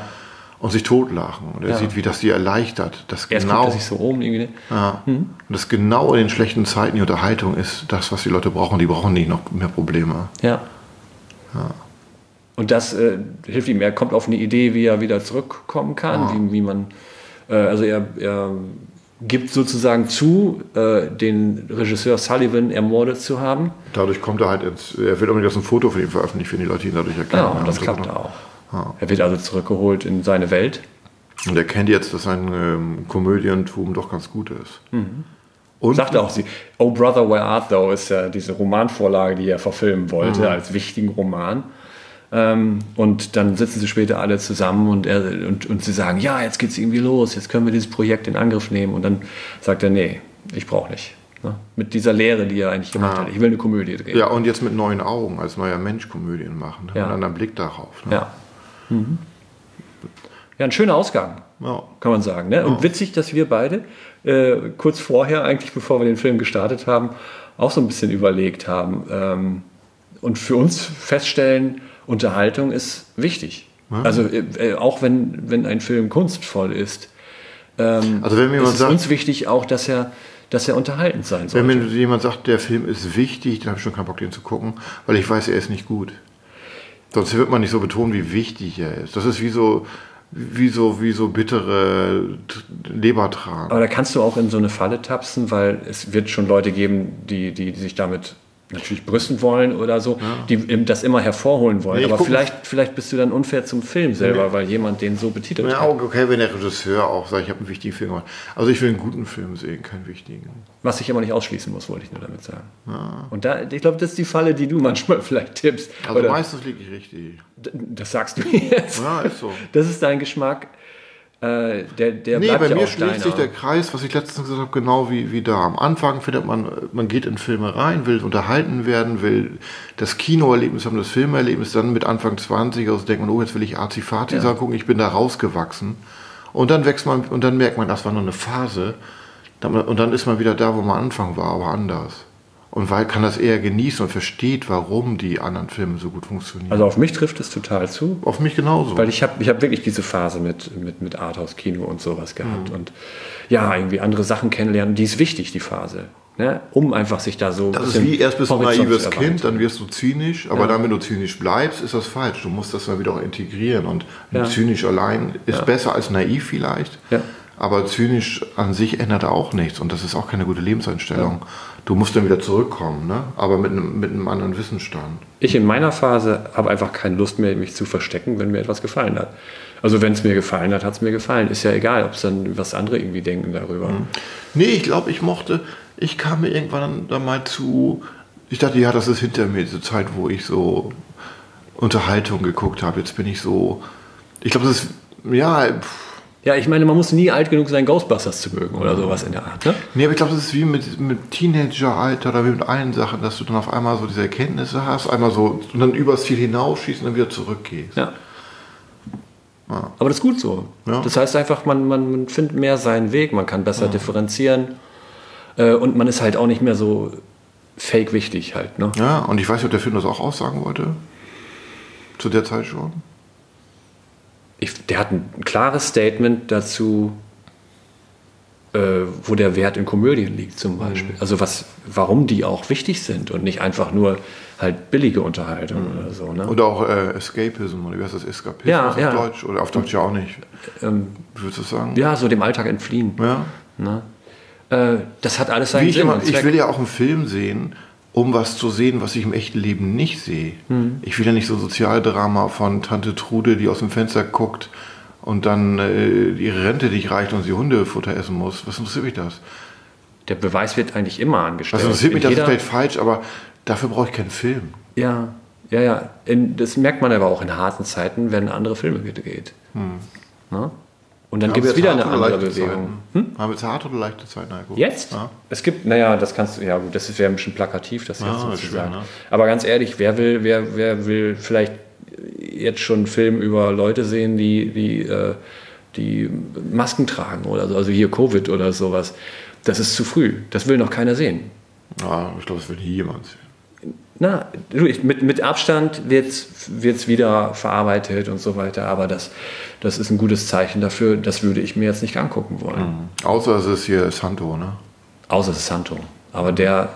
Und sich totlachen. Und er Ja. sieht, wie das die erleichtert. Das Erst genau, guckt er sich so um irgendwie. ne? ja, und das genau in den schlechten Zeiten die Unterhaltung ist das, was die Leute brauchen. Die brauchen nicht noch mehr Probleme. Ja. Und das äh, hilft ihm. Er kommt auf eine Idee, wie er wieder zurückkommen kann, wie, wie man, äh, also er, er gibt sozusagen zu, äh, den Regisseur Sullivan ermordet zu haben. Dadurch kommt er halt ins, er will unbedingt, dass ein Foto von ihm veröffentlicht, wenn die Leute ihn dadurch erkennen. Ja, und das so, klappt ne? auch. Er wird also zurückgeholt in seine Welt. Und er kennt jetzt, dass sein ähm, Komödientum doch ganz gut ist. Und Sagt auch sie, Oh Brother, Where Art Thou ist ja diese Romanvorlage, die er verfilmen wollte, Mhm. als wichtigen Roman. Ähm, und dann sitzen sie später alle zusammen und, er, und, und sie sagen, ja, jetzt geht's irgendwie los, jetzt können wir dieses Projekt in Angriff nehmen. Und dann sagt er, nee, ich brauche nicht. Ne? Mit dieser Lehre, die er eigentlich gemacht hat. Ich will eine Komödie drehen. Ja, und jetzt mit neuen Augen als neuer Mensch Komödien machen. Ne? Ja. Einen anderen Blick darauf. Ne? Ja. Mhm. Ja, ein schöner Ausgang, Ja. kann man sagen. Ne? Und witzig, dass wir beide äh, kurz vorher, eigentlich bevor wir den Film gestartet haben, auch so ein bisschen überlegt haben ähm, und für uns feststellen, Unterhaltung ist wichtig. Also äh, äh, auch wenn, wenn ein Film kunstvoll ist, ähm, Also wenn mir ist jemand es sagt, uns wichtig auch, dass er, dass er unterhaltend sein soll. wenn mir jemand sagt, der Film ist wichtig, dann habe ich schon keinen Bock, den zu gucken, weil ich weiß, er ist nicht gut. Sonst wird man nicht so betonen, wie wichtig er ist. Das ist wie so, wie so, wie so bittere Lebertran. Aber da kannst du auch in so eine Falle tapsen, weil es wird schon Leute geben, die, die, die sich damit natürlich brüsten wollen oder so, die im- das immer hervorholen wollen. Nee, Aber vielleicht, vielleicht bist du dann unfair zum Film selber, weil jemand den so betitelt Ja, hat. okay, wenn der Regisseur auch sagt, ich habe einen wichtigen Film gemacht. Also ich will einen guten Film sehen, keinen wichtigen. Was ich aber nicht ausschließen muss, wollte ich nur damit sagen. Und da, ich glaube, das ist die Falle, die du manchmal vielleicht tippst. Also Oder- meistens liege ich richtig. Das sagst du jetzt. Ja, ist so. Das ist dein Geschmack. Äh, der der Nee, bei ja mir schließt sich der Kreis, was ich letztens gesagt habe, genau wie, wie da. Am Anfang findet man, man geht in Filme rein, will unterhalten werden, will das Kinoerlebnis haben, das Filmerlebnis, dann mit Anfang 20 also denkt man, oh, jetzt will ich Azi-Fazi sagen, gucken, ich bin da rausgewachsen. Und dann wächst man, und dann merkt man, das war nur eine Phase. Und dann ist man wieder da, wo man am Anfang war, aber anders. Und weil kann das eher genießen und versteht, warum die anderen Filme so gut funktionieren. Also auf mich trifft es total zu. Auf mich genauso. Weil ich habe ich hab wirklich diese Phase mit, mit, mit Arthouse-Kino und sowas gehabt. Mhm. Und ja, irgendwie andere Sachen kennenlernen. Die ist wichtig, die Phase. Ne? Um einfach sich da so. Das ist wie erst bist du ein naives Kind, dann wirst du zynisch, aber dann, wenn du zynisch bleibst, ist das falsch. Du musst das dann wieder auch integrieren und Ja. zynisch allein ist besser als naiv vielleicht, Ja. aber zynisch an sich ändert auch nichts und das ist auch keine gute Lebenseinstellung. Du musst dann wieder zurückkommen, ne? aber mit einem, mit einem anderen Wissensstand. Ich in meiner Phase habe einfach keine Lust mehr, mich zu verstecken, wenn mir etwas gefallen hat. Also wenn es mir gefallen hat, hat es mir gefallen. Ist ja egal, ob es dann was andere irgendwie denken darüber. Mhm. Nee, ich glaube, ich mochte, ich kam mir irgendwann dann mal zu, ich dachte, ja, das ist hinter mir, diese Zeit, wo ich so Unterhaltung geguckt habe. Jetzt bin ich so, ich glaube, das ist, ja, pff, Ja, ich meine, man muss nie alt genug sein, Ghostbusters zu mögen oder sowas in der Art. Ne? Nee, aber ich glaube, das ist wie mit, mit Teenageralter oder wie mit allen Sachen, dass du dann auf einmal so diese Erkenntnisse hast, einmal so und dann übers Ziel hinausschießt und dann wieder zurückgehst. Ja. Aber das ist gut so. Ja. Das heißt einfach, man, man, man findet mehr seinen Weg, man kann besser differenzieren äh, und man ist halt auch nicht mehr so fake wichtig halt. Ne? Ja, und ich weiß nicht, ob der Film das auch aussagen wollte. Zu der Zeit schon. Ich, der hat ein klares Statement dazu äh, wo der Wert in Komödien liegt zum Beispiel. Also was, warum die auch wichtig sind und nicht einfach nur halt billige Unterhaltung oder so. Ne? Oder auch äh, Escapism, oder wie heißt das? Eskapismus Ja, auf ja. Deutsch? Oder auf Deutsch ja auch nicht. Ähm, würdest du sagen? ja, so dem Alltag entfliehen. Ja. Ne? Äh, das hat alles seinen Wie ich, Sinn immer, ich will ja auch einen Film sehen, um was zu sehen, was ich im echten Leben nicht sehe. Hm. Ich will ja nicht so Sozialdrama von Tante Trude, die aus dem Fenster guckt und dann äh, ihre Rente nicht reicht und sie Hundefutter essen muss. Was interessiert mich das? Der Beweis wird eigentlich immer angestellt. Was interessiert mich, das ist Jeder- vielleicht falsch, aber dafür brauche ich keinen Film. Ja, ja, ja. In, das merkt man aber auch in harten Zeiten, wenn andere Filme gedreht. Ne? Und dann gibt es jetzt wieder eine andere Bewegung. Hm? Haben wir jetzt harte oder leichte Zeiten? Heiko? Jetzt? Ja. Es gibt, naja, das kannst du, ja gut, das wäre ein bisschen plakativ, das jetzt Ah, so ist zu sagen. ne? Aber ganz ehrlich, wer will, wer, wer will vielleicht jetzt schon einen Film über Leute sehen, die, die, äh, die Masken tragen oder so, also hier Covid oder sowas. Das ist zu früh. Das will noch keiner sehen. Ja, ich glaube, das will nie jemand sehen. Na, du, ich, mit, mit Abstand wird es wieder verarbeitet und so weiter, aber das, das ist ein gutes Zeichen dafür, das würde ich mir jetzt nicht angucken wollen. Außer es ist hier Santo, ne? Außer es ist Santo. Aber der,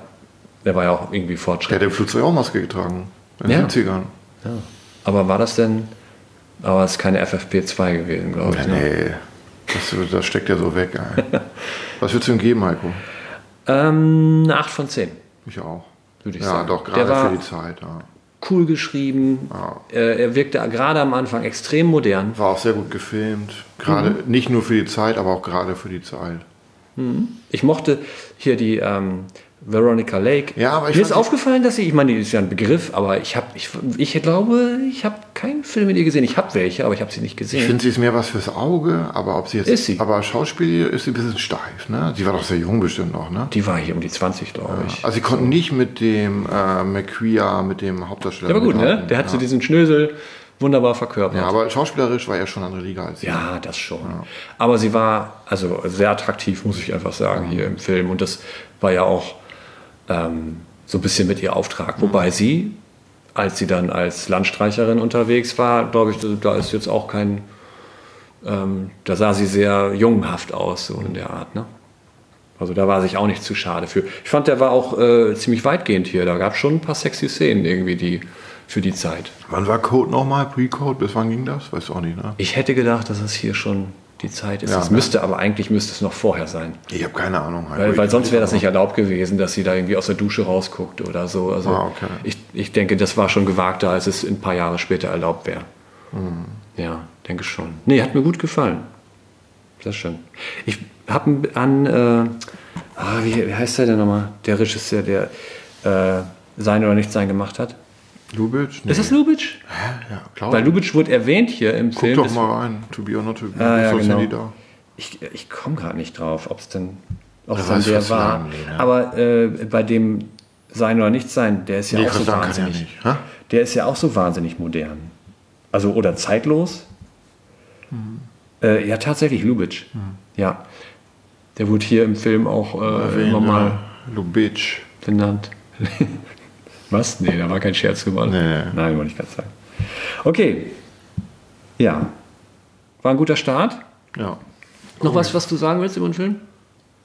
der war ja auch irgendwie Der Fortschritt. hat im Flugzeug auch Maske getragen. In den Ja. 70ern. Ja. Aber war das denn, aber es ist keine FFP2 gewesen, glaube ich. Ne? nee, das, das steckt ja so weg. Was würdest du ihm geben, Heiko? Ähm, eine 8 von 10, Ich auch. Würde ich Ja, sagen. doch, der gerade für die Zeit. Ja. cool geschrieben. Äh, er wirkte gerade am Anfang extrem modern. War auch sehr gut gefilmt. Gerade Mhm. nicht nur für die Zeit, aber auch gerade für die Zeit. Ich mochte hier die ähm, Veronica Lake. Ja, aber ich Mir ist aufgefallen, dass sie, ich meine, die ist ja ein Begriff, aber ich habe, ich, ich glaube, ich habe keinen Film mit ihr gesehen. Ich habe welche, aber ich habe sie nicht Ich gesehen. finde, sie ist mehr was fürs Auge, aber ob sie jetzt. Ist sie. Aber Schauspiel ist sie ein bisschen steif, ne? Sie war doch sehr jung bestimmt noch, ne? die war hier um die 20, glaube ich. Also sie konnten nicht mit dem äh, McQuea, mit dem Hauptdarsteller. Der war gut, ne? Der hat ja. so diesen Schnösel wunderbar verkörpert. Ja, aber schauspielerisch war er schon andere Liga als sie. Ja, das schon. Aber sie war also sehr attraktiv, muss ich einfach sagen, hier im Film. Und das war ja auch ähm, so ein bisschen mit ihr Auftrag. Wobei sie, als sie dann als Landstreicherin unterwegs war, glaube ich, da ist jetzt auch kein. Ähm, da sah sie sehr jungenhaft aus, so in der Art. Ne? Also da war sich auch nicht zu schade für. Ich fand, der war auch äh, ziemlich weitgehend hier. Da gab es schon ein paar sexy Szenen irgendwie, die für die Zeit. Wann war Code nochmal? Pre-Code? Bis wann ging das? Weißt du auch nicht, ne? Ich hätte gedacht, dass es hier schon die Zeit ist. Ja, es ne? müsste, aber eigentlich müsste es noch vorher sein. Ich habe keine Ahnung. Heiko. Weil, weil sonst wäre das nicht erlaubt gewesen, dass sie da irgendwie aus der Dusche rausguckt oder so. Also Ah, okay. ich, ich denke, das war schon gewagter, als es ein paar Jahre später erlaubt wäre. Hm. Ja, denke schon. Nee, hat mir gut gefallen. Sehr schön. Ich habe an, äh, ah, wie, wie heißt der denn nochmal? Der Regisseur, der äh, Sein oder Nicht Sein gemacht hat. Lubitsch? Nee. Ist das Lubitsch? Ja, klar. Weil Lubitsch wurde erwähnt hier im Guck Film. doch Das- mal rein. To be or not to be. Ah, ja, so genau. da. Ich, ich komme gerade nicht drauf, ob es denn, ob es Ja, denn der war. Langley, ne? Aber äh, bei dem Sein oder Nicht Sein, der ist ja Nee, auch so ja wahnsinnig. Hä? Der ist ja auch so wahnsinnig modern. Also oder zeitlos. Mhm. Äh, ja, tatsächlich, Lubitsch. Ja. Der wurde hier im Film auch äh, immer mal ja. Lubitsch. genannt. Was? Nee, da war kein Scherz gemacht. Nee. Nein, wollte ich gerade sagen. Okay. Ja. War ein guter Start. Ja. Noch was, was du sagen willst über den Film?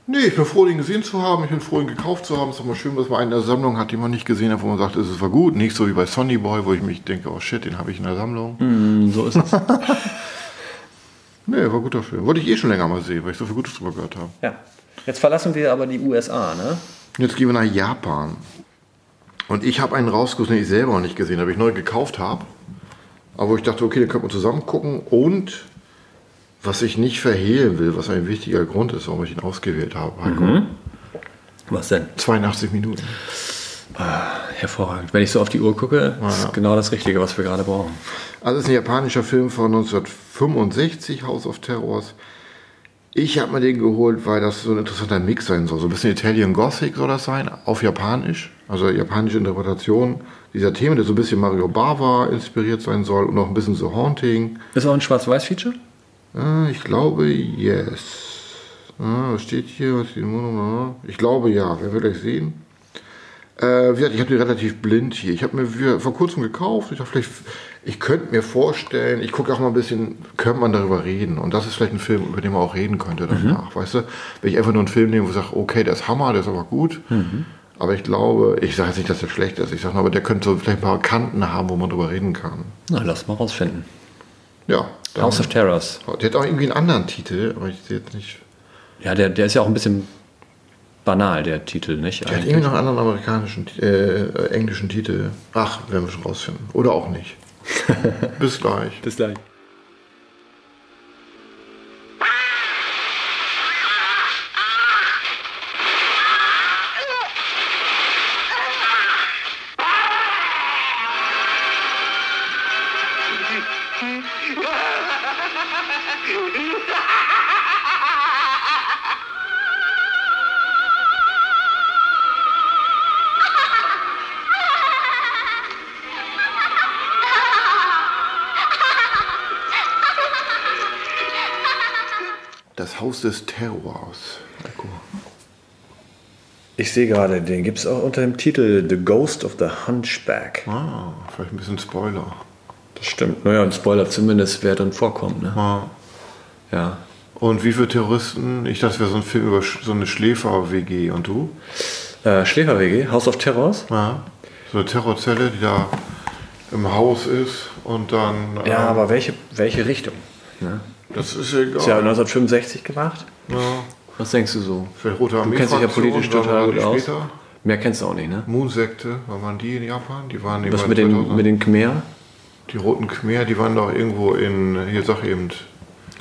Nee, ich bin froh, den gesehen zu haben. Ich bin froh, ihn gekauft zu haben. Es ist immer schön, dass man einen in der Sammlung hat, den man nicht gesehen hat, wo man sagt, es war gut. Nicht so wie bei Sonny Boy, wo ich mich denke, oh shit, den habe ich in der Sammlung. Hm, so ist es. Nee, war ein guter Film. Wollte ich eh schon länger mal sehen, weil ich so viel Gutes drüber gehört habe. ja. Jetzt verlassen wir aber die USA, ne? Jetzt gehen wir nach Japan. Und ich habe einen rausgesucht, den ich selber noch nicht gesehen habe, ich neu gekauft habe. Aber wo ich dachte, okay, den können wir zusammen gucken. Und was ich nicht verhehlen will, was ein wichtiger Grund ist, warum ich ihn ausgewählt habe, Heiko. Was denn? 82 Minuten. Hervorragend. Wenn ich so auf die Uhr gucke, ist genau das Richtige, was wir gerade brauchen. Also es ist ein japanischer Film von 1965, House of Terrors. Ich habe mir den geholt, weil das so ein interessanter Mix sein soll. So ein bisschen Italian Gothic soll das sein, auf Japanisch. Also japanische Interpretation dieser Themen, der so ein bisschen Mario Bava inspiriert sein soll und noch ein bisschen so Haunting. Ist auch ein Schwarz-Weiß-Feature? Äh, ich glaube, yes. Ah, was steht hier? Was Ich glaube, ja. Werden wir gleich sehen. Äh, wie gesagt, ich habe die relativ blind hier. Ich habe mir vor kurzem gekauft. Ich dachte, vielleicht, ich könnte mir vorstellen, ich gucke auch mal ein bisschen, könnte man darüber reden. Und das ist vielleicht ein Film, über den man auch reden könnte danach. Weißt du, wenn ich einfach nur einen Film nehme, wo ich sage, okay, der ist Hammer, der ist aber gut. Aber ich glaube, ich sage jetzt nicht, dass der schlecht ist. Ich sage nur, aber der könnte so vielleicht ein paar Kanten haben, wo man drüber reden kann. Na, lass mal rausfinden. Ja. dann- House of Terrors. Der hat auch irgendwie einen anderen Titel, aber ich sehe jetzt nicht. Ja, der, der ist ja auch ein bisschen banal, der Titel, nicht? Der hat irgendwie noch einen anderen amerikanischen, äh, englischen Titel. Ach, werden wir schon rausfinden. Oder auch nicht. Bis gleich. Bis gleich. Haus des Terrors. Ich sehe gerade, den gibt es auch unter dem Titel The Ghost of the Hunchback. Ah, vielleicht ein bisschen Spoiler. Das stimmt. Naja, ein Spoiler zumindest, wer dann vorkommt. Ne? Ah. Ja. Und wie viele Terroristen? Ich dachte, es wäre so ein Film über so eine Schläfer-WG. Und du? Äh, Schläfer-WG, House of Terrors. Ja. So eine Terrorzelle, die da im Haus ist und dann. Ja, ähm, aber welche, welche Richtung? Ne? Das ist egal. Ist ja 1965 gemacht. Ja. Was denkst du so? Vielleicht Rote Du Armee. kennst dich ja politisch total gut aus. Später. Mehr kennst du auch nicht, ne? Moon-Sekte, war waren die in Japan? Die waren Was mit den, 2000. mit den Khmer? Die Roten Khmer, die waren doch irgendwo in, hier sag eben,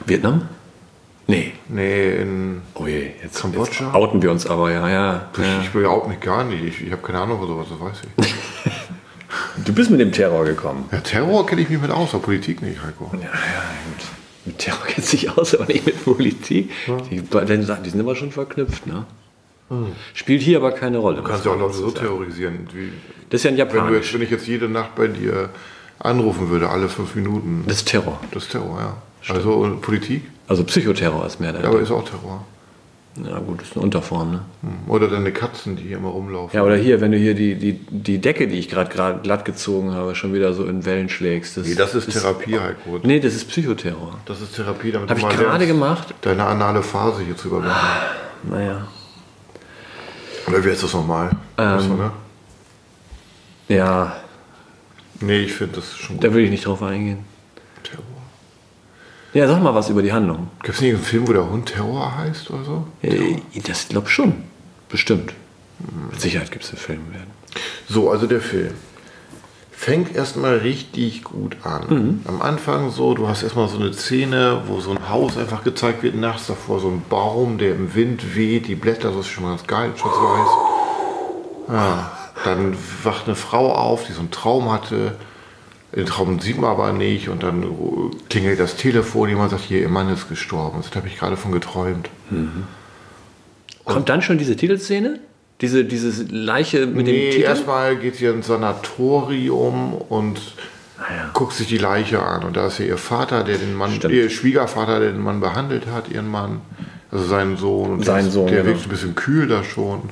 Vietnam? Nee. nee, in, Oh je, jetzt, Kambodscha? jetzt outen wir uns aber, ja, ja. ich, ja. ich behaupte mich gar nicht, ich, ich habe keine Ahnung von sowas, das weiß ich. Du bist mit dem Terror gekommen. Ja, Terror kenne ich mich mit aus, aber Politik nicht, Heiko. Ja, ja, gut. Mit Terror kennt sich aus, aber nicht mit Politik. Die beiden Sachen, die sind immer schon verknüpft, ne? Spielt hier aber keine Rolle. Du kannst ja auch Leute so terrorisieren, wie, Das ist ja ein wenn, jetzt, Japanisch. wenn ich jetzt jede Nacht bei dir anrufen würde, alle fünf Minuten. Das ist Terror. Das ist Terror, ja. Also und Politik, Also Psychoterror ist mehr der. ja, aber ist auch Terror. Ja, gut, ist eine Unterform, ne? Oder deine Katzen, die hier immer rumlaufen. Ja, oder hier, wenn du hier die, die, die Decke, die ich gerade gerade glatt gezogen habe, schon wieder so in Wellen schlägst. Nee, das ist Therapie, Heiko. Nee, das ist Psychoterror. Das ist Therapie, damit Habe du ich gerade gemacht. deine anale Phase hier zu überwinden. Naja. Oder wie heißt das nochmal? Ähm. Weißt du, ne? Ja, Nee, ich finde das ist schon gut. da will ich nicht drauf eingehen. Ja, sag mal was über die Handlung. Gibt es nicht einen Film, wo der Hund Terror heißt oder so? Äh, Das glaube ich schon. Bestimmt. Mit Sicherheit gibt es einen Film werden. So, also der Film. Fängt erstmal richtig gut an. Mhm. Am Anfang so, du hast erstmal so eine Szene, wo so ein Haus einfach gezeigt wird, nachts davor so ein Baum, der im Wind weht, die Blätter, das ist schon mal ganz geil, schwarz-weiß. Ja, dann wacht eine Frau auf, die so einen Traum hatte. Den Traum sieht man aber nicht und dann klingelt das Telefon, jemand sagt, hier, ihr Mann ist gestorben. Das habe ich gerade von geträumt. Kommt dann schon diese Titelszene? Diese, diese Leiche mit dem Nee, Titel? erstmal geht sie ins Sanatorium und guckt sich die Leiche an. Und da ist ja ihr Vater, der den Mann, Stimmt. ihr Schwiegervater, der den Mann behandelt hat, ihren Mann. Also seinen Sohn. Und Sein Sohn, Der genau. wirkt ein bisschen kühl da schon.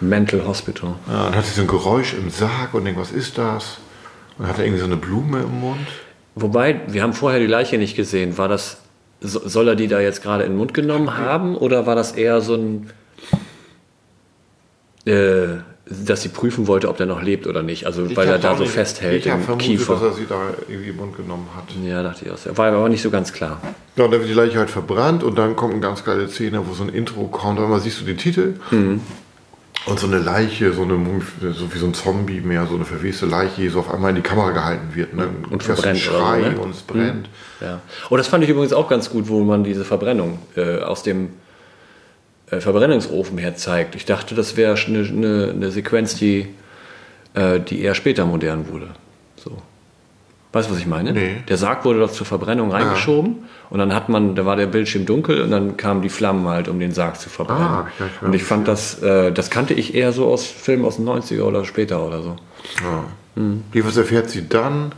Mental Hospital. Ja, dann hat sie so ein Geräusch im Sarg und denkt, was ist das? Und hat er irgendwie so eine Blume im Mund. Wobei, wir haben vorher die Leiche nicht gesehen. War das, so- soll er die da jetzt gerade in den Mund genommen haben oder war das eher so ein, äh, dass sie prüfen wollte, ob der noch lebt oder nicht? Also, weil er da so nicht- festhält Ich im vermutet, Kiefer. dass er sie da irgendwie im Mund genommen hat. ja, dachte ich auch. War aber nicht so ganz klar. Ja, und dann wird die Leiche halt verbrannt und dann kommt eine ganz geile Szene, wo so ein Intro kommt. Und mal siehst du den Titel Mhm. Und so eine Leiche, so, eine, so wie so ein Zombie mehr, so eine verweste Leiche, die so auf einmal in die Kamera gehalten wird. Ne? Und einen verbrennt so, Schrei ne? Mhm. und es brennt. Ja. Oh, das fand ich übrigens auch ganz gut, wo man diese Verbrennung äh, aus dem äh, Verbrennungsofen her zeigt. Ich dachte, das wäre eine, eine, eine Sequenz, die, äh, die eher später modern wurde. So. Weißt du, was ich meine? Nee. Der Sarg wurde doch zur Verbrennung reingeschoben und dann hat man, da war der Bildschirm dunkel und dann kamen die Flammen halt, um den Sarg zu verbrennen. Ah, ja, ich und ich fand das, äh, das kannte ich eher so aus Filmen aus den 90er oder später oder so. Ja. Jedenfalls erfährt sie dann,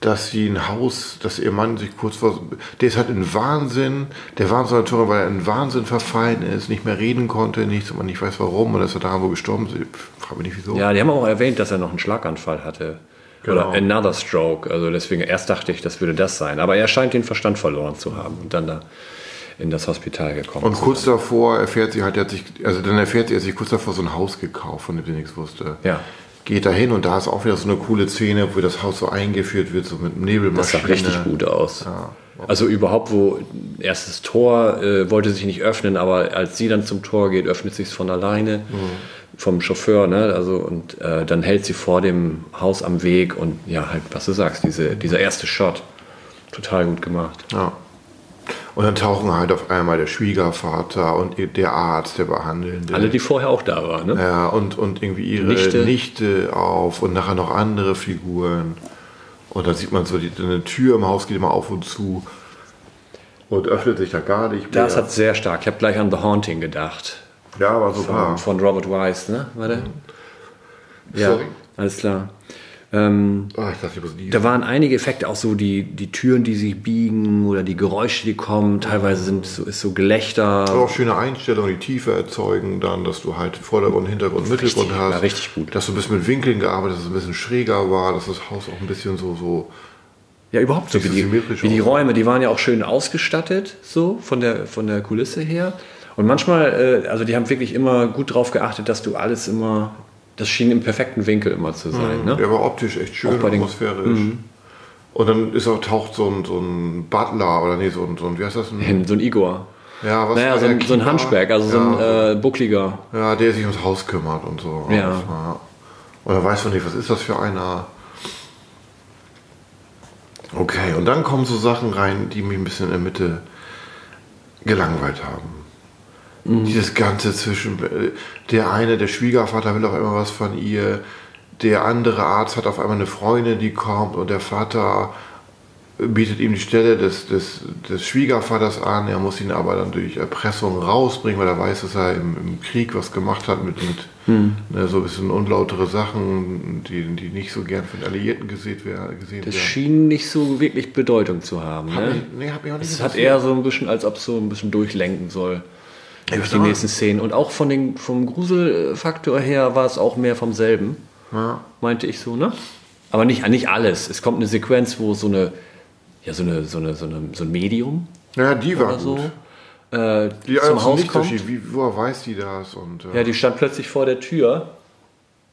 dass sie ein Haus, dass ihr Mann sich kurz vor, der ist halt in Wahnsinn, der war so Tore, weil er in Wahnsinn verfallen ist, nicht mehr reden konnte, nichts und man nicht weiß warum und dass er da wo gestorben ist. Ich frage mich nicht wieso. Ja, die haben auch erwähnt, dass er noch einen Schlaganfall hatte. Genau. Oder another stroke. Also deswegen, erst dachte ich, das würde das sein. Aber er scheint den Verstand verloren zu haben und dann da in das Hospital gekommen. Und kurz sein. davor erfährt sie halt, er hat sich, also dann erfährt sie, er hat sich kurz davor so ein Haus gekauft, von dem sie nichts wusste. Ja. Geht da hin und da ist auch wieder so eine coole Szene, wo das Haus so eingeführt wird, so mit einem Das Nebelmaschine. sah richtig gut aus. Also überhaupt, wo erstes Tor äh, wollte sich nicht öffnen, aber als sie dann zum Tor geht, öffnet sich von alleine vom Chauffeur, ne? Also und äh, dann hält sie vor dem Haus am Weg und ja, halt, was du sagst, diese, dieser erste Shot, total gut gemacht. Ja. Und dann tauchen halt auf einmal der Schwiegervater und der Arzt, der Behandelnde. Alle, die vorher auch da waren, ne? ja, und, und irgendwie ihre Nichte. Nichte. auf und nachher noch andere Figuren. Und dann sieht man so, die, eine Tür im Haus geht immer auf und zu und öffnet sich da gar nicht mehr. Das hat sehr stark. Ich habe gleich an The Haunting gedacht. Ja, aber super. Von, von Robert Wise, ne? Warte. Ja, Sorry. alles klar. Ähm, Ah, ich dachte, ich. Da waren einige Effekte, auch so die, die Türen, die sich biegen oder die Geräusche, die kommen. Teilweise sind so, ist so Gelächter. Aber auch schöne Einstellungen, die Tiefe erzeugen, dann, dass du halt Vordergrund, Hintergrund, Mittelgrund Richtig, hast. ja, richtig gut. Dass du ein bisschen mit Winkeln gearbeitet hast, dass es ein bisschen schräger war, dass das Haus auch ein bisschen so, so Ja, überhaupt so. Wie die, wie die. Räume, die waren ja auch schön ausgestattet, so von der, von der Kulisse her. Und manchmal, äh, also die haben wirklich immer gut drauf geachtet, dass du alles immer, das schien im perfekten Winkel immer zu sein. Ne? Der war optisch echt schön, den- Mhm. atmosphärisch. Und dann ist auch, taucht so ein, so ein Butler oder nee, so ein, so ein wie heißt das? Ein, So ein Igor. ja, was Naja, so ein, so ein? Hunchback, also so ja, ein äh, buckliger. ja, der sich ums Haus kümmert und so. Ja. War- dann weiß man nicht, was ist das für einer. Okay, und dann kommen so Sachen rein, die mich ein bisschen in der Mitte gelangweilt haben. Mhm. Dieses Ganze zwischen, der eine, der Schwiegervater will auf einmal was von ihr, der andere Arzt hat auf einmal eine Freundin, die kommt und der Vater bietet ihm die Stelle des, des, des Schwiegervaters an, er muss ihn aber dann durch Erpressung rausbringen, weil er weiß, dass er im, im Krieg was gemacht hat mit, mit Hm. ne, so ein bisschen unlautere Sachen, die, die nicht so gern von Alliierten gesehen, gesehen Das werden. schien nicht so wirklich Bedeutung zu haben. Hab Ne? mich- nee, hab mich auch nicht Es hat eher so ein bisschen, als ob es so ein bisschen durchlenken soll. Durch die nächsten Szenen. Und auch von den, vom Gruselfaktor her war es auch mehr vom selben. Ja. Meinte ich so, ne? Aber nicht, nicht alles. Es kommt eine Sequenz, wo so eine, ja, so eine, so eine, so eine, so ein Medium Ja, die war oder gut. so äh, Die zum Haus Licht kommt. Wie, woher weiß die das? Und, äh, Ja, die stand plötzlich vor der Tür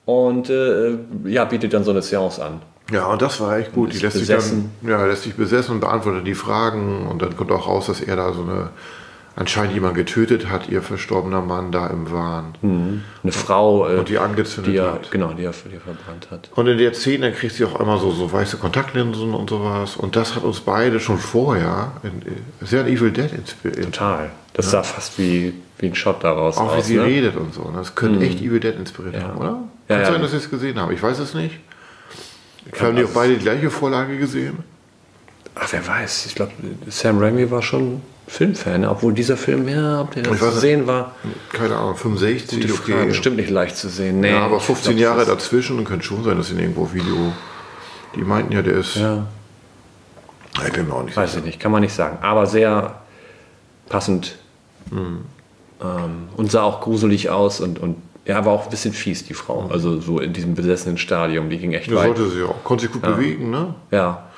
und äh, ja, bietet dann so eine Seance an. Ja, und das war echt gut. Die lässt sich, besessen. dann, ja, lässt sich besessen und beantwortet die Fragen. Und dann kommt auch raus, dass er da so eine, anscheinend jemand getötet hat, ihr verstorbener Mann da im Wahn. Eine Frau, äh, Und die angezündet die er, hat. genau, die er, die er verbrannt hat. Und in der Szene kriegt sie auch einmal so, so weiße Kontaktlinsen und sowas. Und das hat uns beide schon vorher in, in, sehr an Evil Dead inspiriert. Total. Das sah fast wie, wie ein Shot daraus Auch wie aus. sie ne? redet und so. Das könnte echt Evil Dead inspiriert Ja. haben, oder? Ja, Kann ja. sein, dass ich es gesehen habe. Ich weiß es nicht. Kann haben die auch beide die gleiche Vorlage gesehen? Ach, wer weiß. Ich glaube, Sam Raimi war schon Filmfan, obwohl dieser Film, ja, ob der weiß zu sehen war, Keine Ahnung, 65, gute okay. Frage. Bestimmt nicht leicht zu sehen. Nee, ja, aber ich 15 glaub, Jahre dazwischen und könnte schon sein, dass ihn irgendwo Video. Die meinten ja, der ist. Ja, Ich bin mir auch nicht weiß sicher. ich nicht, kann man nicht sagen. Aber sehr passend. Hm. Ähm, und sah auch gruselig aus und, und ja, war auch ein bisschen fies, die Frau. Also so in diesem besessenen Stadium, die ging echt Das weit. sollte sie auch. Konnte sich gut bewegen, ne? Ja,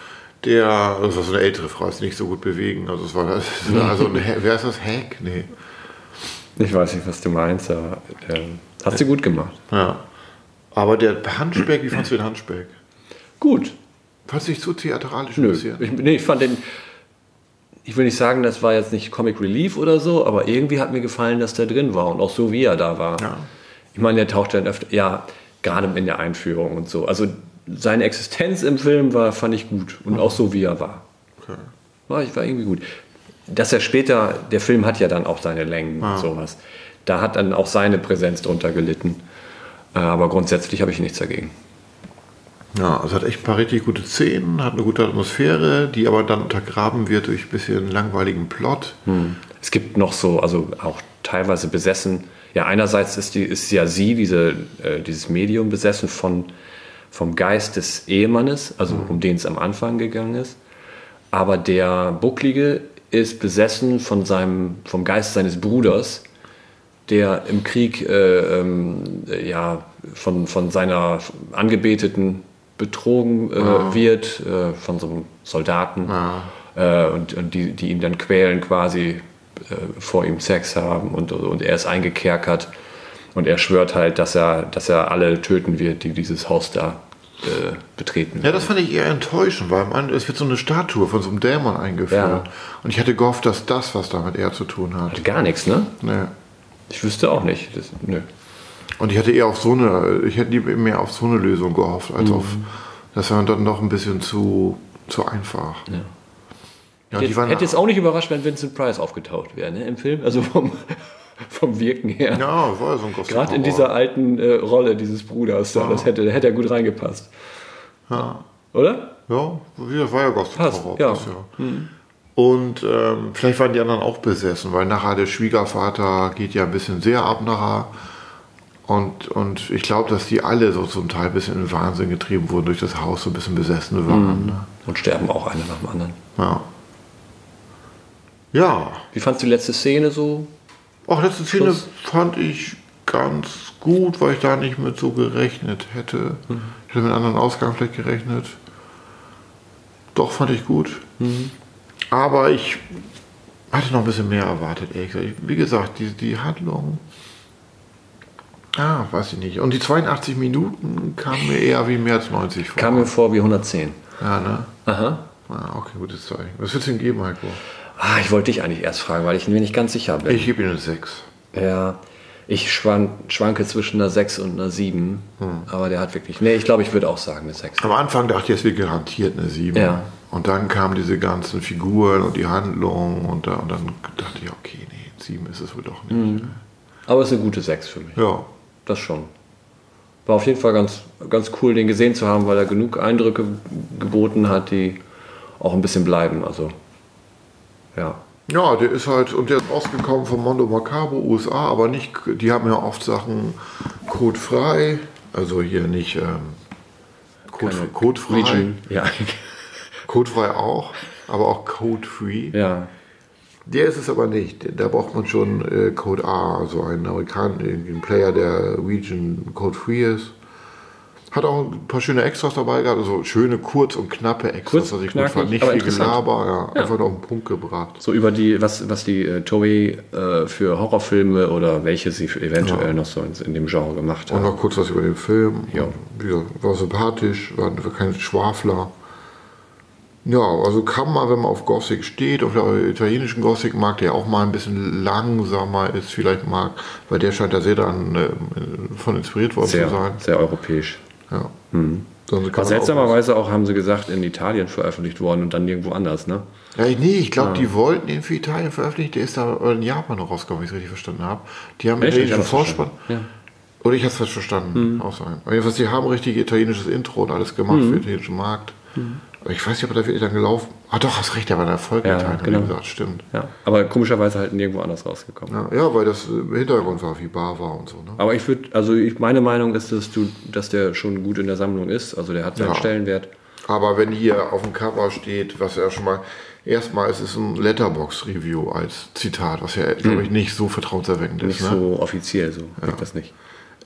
Der, das war so eine ältere Frau, ist nicht so gut bewegen. Also es war also ein, wer ist das? Hack? Nee. ich weiß nicht, was du meinst, aber ähm, hast du gut gemacht. Ja. Aber der Hunchback, wie fandst du den Hunchback? Gut, Fandst du nicht zu theatralisch Nö, bisschen? ich, nee, ich fand den. Ich will nicht sagen, das war jetzt nicht Comic Relief oder so, aber irgendwie hat mir gefallen, dass der drin war und auch so, wie er da war. Ja. Ich meine, der taucht dann öfter, ja, gerade in der Einführung und so. Also seine Existenz im Film war, fand ich gut und auch so, wie er war. Okay. War, ich war irgendwie gut. Dass er später, der Film hat ja dann auch seine Längen und sowas. Da hat dann auch seine Präsenz drunter gelitten. Äh, Aber grundsätzlich habe ich nichts dagegen. Ja, also hat echt ein paar richtig gute Szenen, hat eine gute Atmosphäre, die aber dann untergraben wird durch ein bisschen langweiligen Plot. Es gibt noch so, also auch teilweise besessen. Ja, einerseits ist, die, ist ja sie, diese, äh, dieses Medium, besessen von, vom Geist des Ehemannes, also um den es am Anfang gegangen ist. Aber der Bucklige ist besessen von seinem, vom Geist seines Bruders, der im Krieg äh, ähm, ja, von, von seiner Angebeteten betrogen äh, wird, äh, von so einem Soldaten. Äh, und und die, die ihn dann quälen quasi, äh, vor ihm Sex haben und, und er ist eingekerkert. Und er schwört halt, dass er, dass er alle töten wird, die dieses Haus da äh, betreten. Ja, das fand ich eher enttäuschend, weil es wird so eine Statue von so einem Dämon eingeführt. Ja. Und ich hätte gehofft, dass das was damit eher zu tun hat. Gar nichts, ne? Nee. Ich wüsste auch nicht. Das, nö. Und ich hätte eher auf so eine, ich hätte mehr auf so eine Lösung gehofft, als Mhm. auf, das war dann noch ein bisschen zu, zu einfach. Ja. Ja, Hätte, waren, hätte es auch nicht überrascht, wenn Vincent Price aufgetaucht wäre, ne, im Film. Also vom, vom Wirken her. ja, war ja so ein Gerade in dieser alten äh, Rolle dieses Bruders da, das hätte, hätte er gut reingepasst. Oder? Ja, das war ja Gossip Passt, Horror. ja. passt, ja. Und ähm, vielleicht waren die anderen auch besessen, weil nachher der Schwiegervater geht ja ein bisschen sehr ab nachher. Und, und ich glaube, dass die alle so zum Teil ein bisschen in den Wahnsinn getrieben wurden durch das Haus, so ein bisschen besessen waren. Ne? Und sterben auch einer nach dem anderen. Ja. Ja, Wie fandst du die letzte Szene so? Auch letzte Szene Schluss. fand ich ganz gut, weil ich da nicht mit so gerechnet hätte. Ich hätte mit einem anderen Ausgang vielleicht gerechnet. Doch, fand ich gut. Aber ich hatte noch ein bisschen mehr erwartet, ehrlich gesagt. Wie gesagt, die, die Handlung. Ah, weiß ich nicht. Und die 82 Minuten kamen mir eher wie mehr als 90 vor. Kam mir vor wie 110. ja, ne? Aha. Ah, okay, gutes Zeichen. Was würdest du denn geben, Heiko? Ah, ich wollte dich eigentlich erst fragen, weil ich mir nicht ganz sicher bin. Ich gebe Ihnen eine 6. Ja, ich schwank, schwanke zwischen einer 6 und einer 7. Aber der hat wirklich. Nee, ich glaube, ich würde auch sagen eine 6. Am Anfang dachte ich, es wird garantiert eine 7. Ja. Und dann kamen diese ganzen Figuren und die Handlung und, da, und dann dachte ich, okay, nee, 7 ist es wohl doch nicht. Aber es ist eine gute 6 für mich. Ja. Das schon. War auf jeden Fall ganz, ganz cool, den gesehen zu haben, weil er genug Eindrücke geboten hat, die auch ein bisschen bleiben. Also, ja. Ja, der ist halt, und der ist rausgekommen von Mondo Macabo, USA, aber nicht, die haben ja oft Sachen codefrei, also hier nicht ähm, Code, Keine codefrei, Region. Ja. codefrei auch, aber auch code-free. ja. Der ist es aber nicht. Da braucht man schon äh, Code A, also einen Amerikaner, einen Player, der Region Code Free ist. Hat auch ein paar schöne Extras dabei gehabt, also schöne, kurz und knappe Extras, Kurz, was ich gut knackig, fand. Nicht viel. Gelaber, ja, einfach auf den Punkt gebracht. So über die, was, was die äh, Toei äh, für Horrorfilme oder welche sie eventuell noch so in, in dem Genre gemacht Und haben. noch kurz was über den Film. Ja. Und, war sympathisch, war, war kein Schwafler. Ja, also kann man, wenn man auf Gothic steht, auf der italienischen Gothic mag, der auch mal ein bisschen langsamer ist, vielleicht mag, weil der scheint da sehr dann äh, von inspiriert worden Sehr, zu sein. sehr europäisch. Ja. Sonst kann War man seltsamerweise auch, haben sie gesagt, in Italien veröffentlicht worden und dann irgendwo anders, ne? Ja, nee, ich glaube, die wollten den für Italien veröffentlichen, der ist da in Japan noch rausgekommen, wenn ich es richtig verstanden habe. Die haben Echt? Das Vorspann. verstanden. Oder ich habe es falsch verstanden. Auch sein. Aber jedenfalls, die haben richtig italienisches Intro und alles gemacht für den italienischen Markt. Aber ich weiß nicht, ob er da wirklich dann gelaufen Ah doch, hast recht, der war ein Erfolg in Ja, genau. gesagt, stimmt. Ja. Aber komischerweise halt nirgendwo anders rausgekommen. Ja, ja, weil das im Hintergrund war, wie bar war und so. Ne? Aber ich würde, also ich, meine Meinung ist, dass du, dass der schon gut in der Sammlung ist. Also der hat seinen Ja. Stellenwert. Aber wenn hier auf dem Cover steht, was ja schon mal, erstmal ist es ein Letterbox-Review als Zitat, was ja, glaube ich, nicht so vertrauenserweckend ist. Hm. Nicht ne? so offiziell, so wirkt das nicht.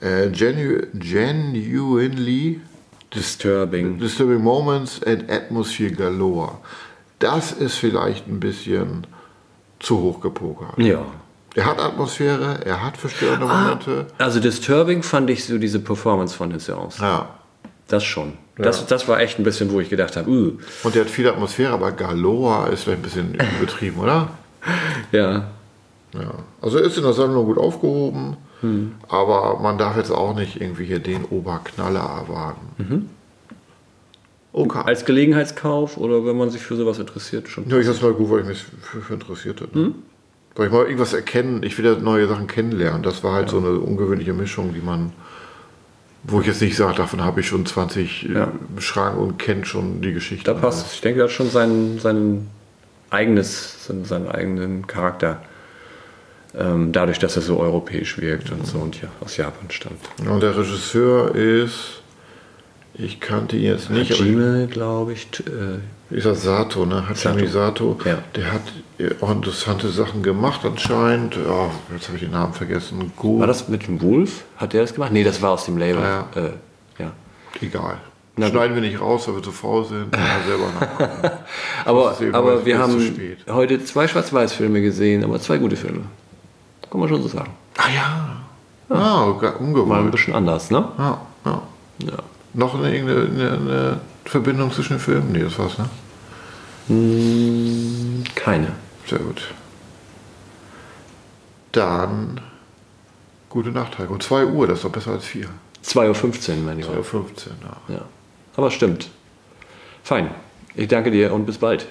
Äh, genu genuinely Disturbing. disturbing moments and atmosphere galore. Das ist vielleicht ein bisschen zu hoch gepokert. Ja. Er hat Atmosphäre, er hat verstörende Momente. Also Disturbing fand ich so diese Performance von Hisse aus. Ja. Das schon. Das, das war echt ein bisschen, wo ich gedacht habe, uh, Und er hat viel Atmosphäre, aber Galore ist vielleicht ein bisschen übertrieben, oder? ja. Ja. Also er ist in der Sammlung gut aufgehoben, aber man darf jetzt auch nicht irgendwie hier den Oberknaller erwarten. Okay. Als Gelegenheitskauf oder wenn man sich für sowas interessiert, schon. Ja, ich das mal gut, weil ich mich für, für interessiert hätte. Ne? Weil ich mal irgendwas erkennen, ich will ja neue Sachen kennenlernen. Das war halt so eine ungewöhnliche Mischung, die man, wo ich jetzt nicht sage, davon habe ich schon 20 Ja. äh, Schrank und kenne schon die Geschichte. Da passt. Ich denke, der hat schon sein, sein eigenes, seinen, seinen eigenen Charakter. Ähm, dadurch, dass er so europäisch wirkt und so und ja aus Japan stammt. Und der Regisseur ist Ich kannte ihn jetzt nicht, Hajime, glaube ich. Äh, ist das Sato, ne? Hajime Sato. Ja. Der hat äh, auch interessante Sachen gemacht anscheinend. Ja, jetzt habe ich den Namen vergessen. Go. war das mit dem Wolf? Hat der das gemacht? Nee, das war aus dem Label. Ja. Äh, ja. Egal. Na. Schneiden wir nicht raus, weil wir zu faul sind. Ja. Aber, aber wir haben heute zwei Schwarz-Weiß-Filme gesehen, aber zwei gute Filme. Kann man schon so sagen. ah ja. Ah, ge- Mal ein bisschen anders, ne? Ja, ja. Ja. Noch eine, eine, eine Verbindung zwischen den Filmen? Nee, das war's, ne? Hm, keine. Sehr gut. Dann gute Nacht, Heiko. 2 Uhr, das ist doch besser als 4. 2.15 Uhr, mein 2 Lieber. Uhr 15, ja. Ja. Aber stimmt. Fein. Ich danke dir und bis bald.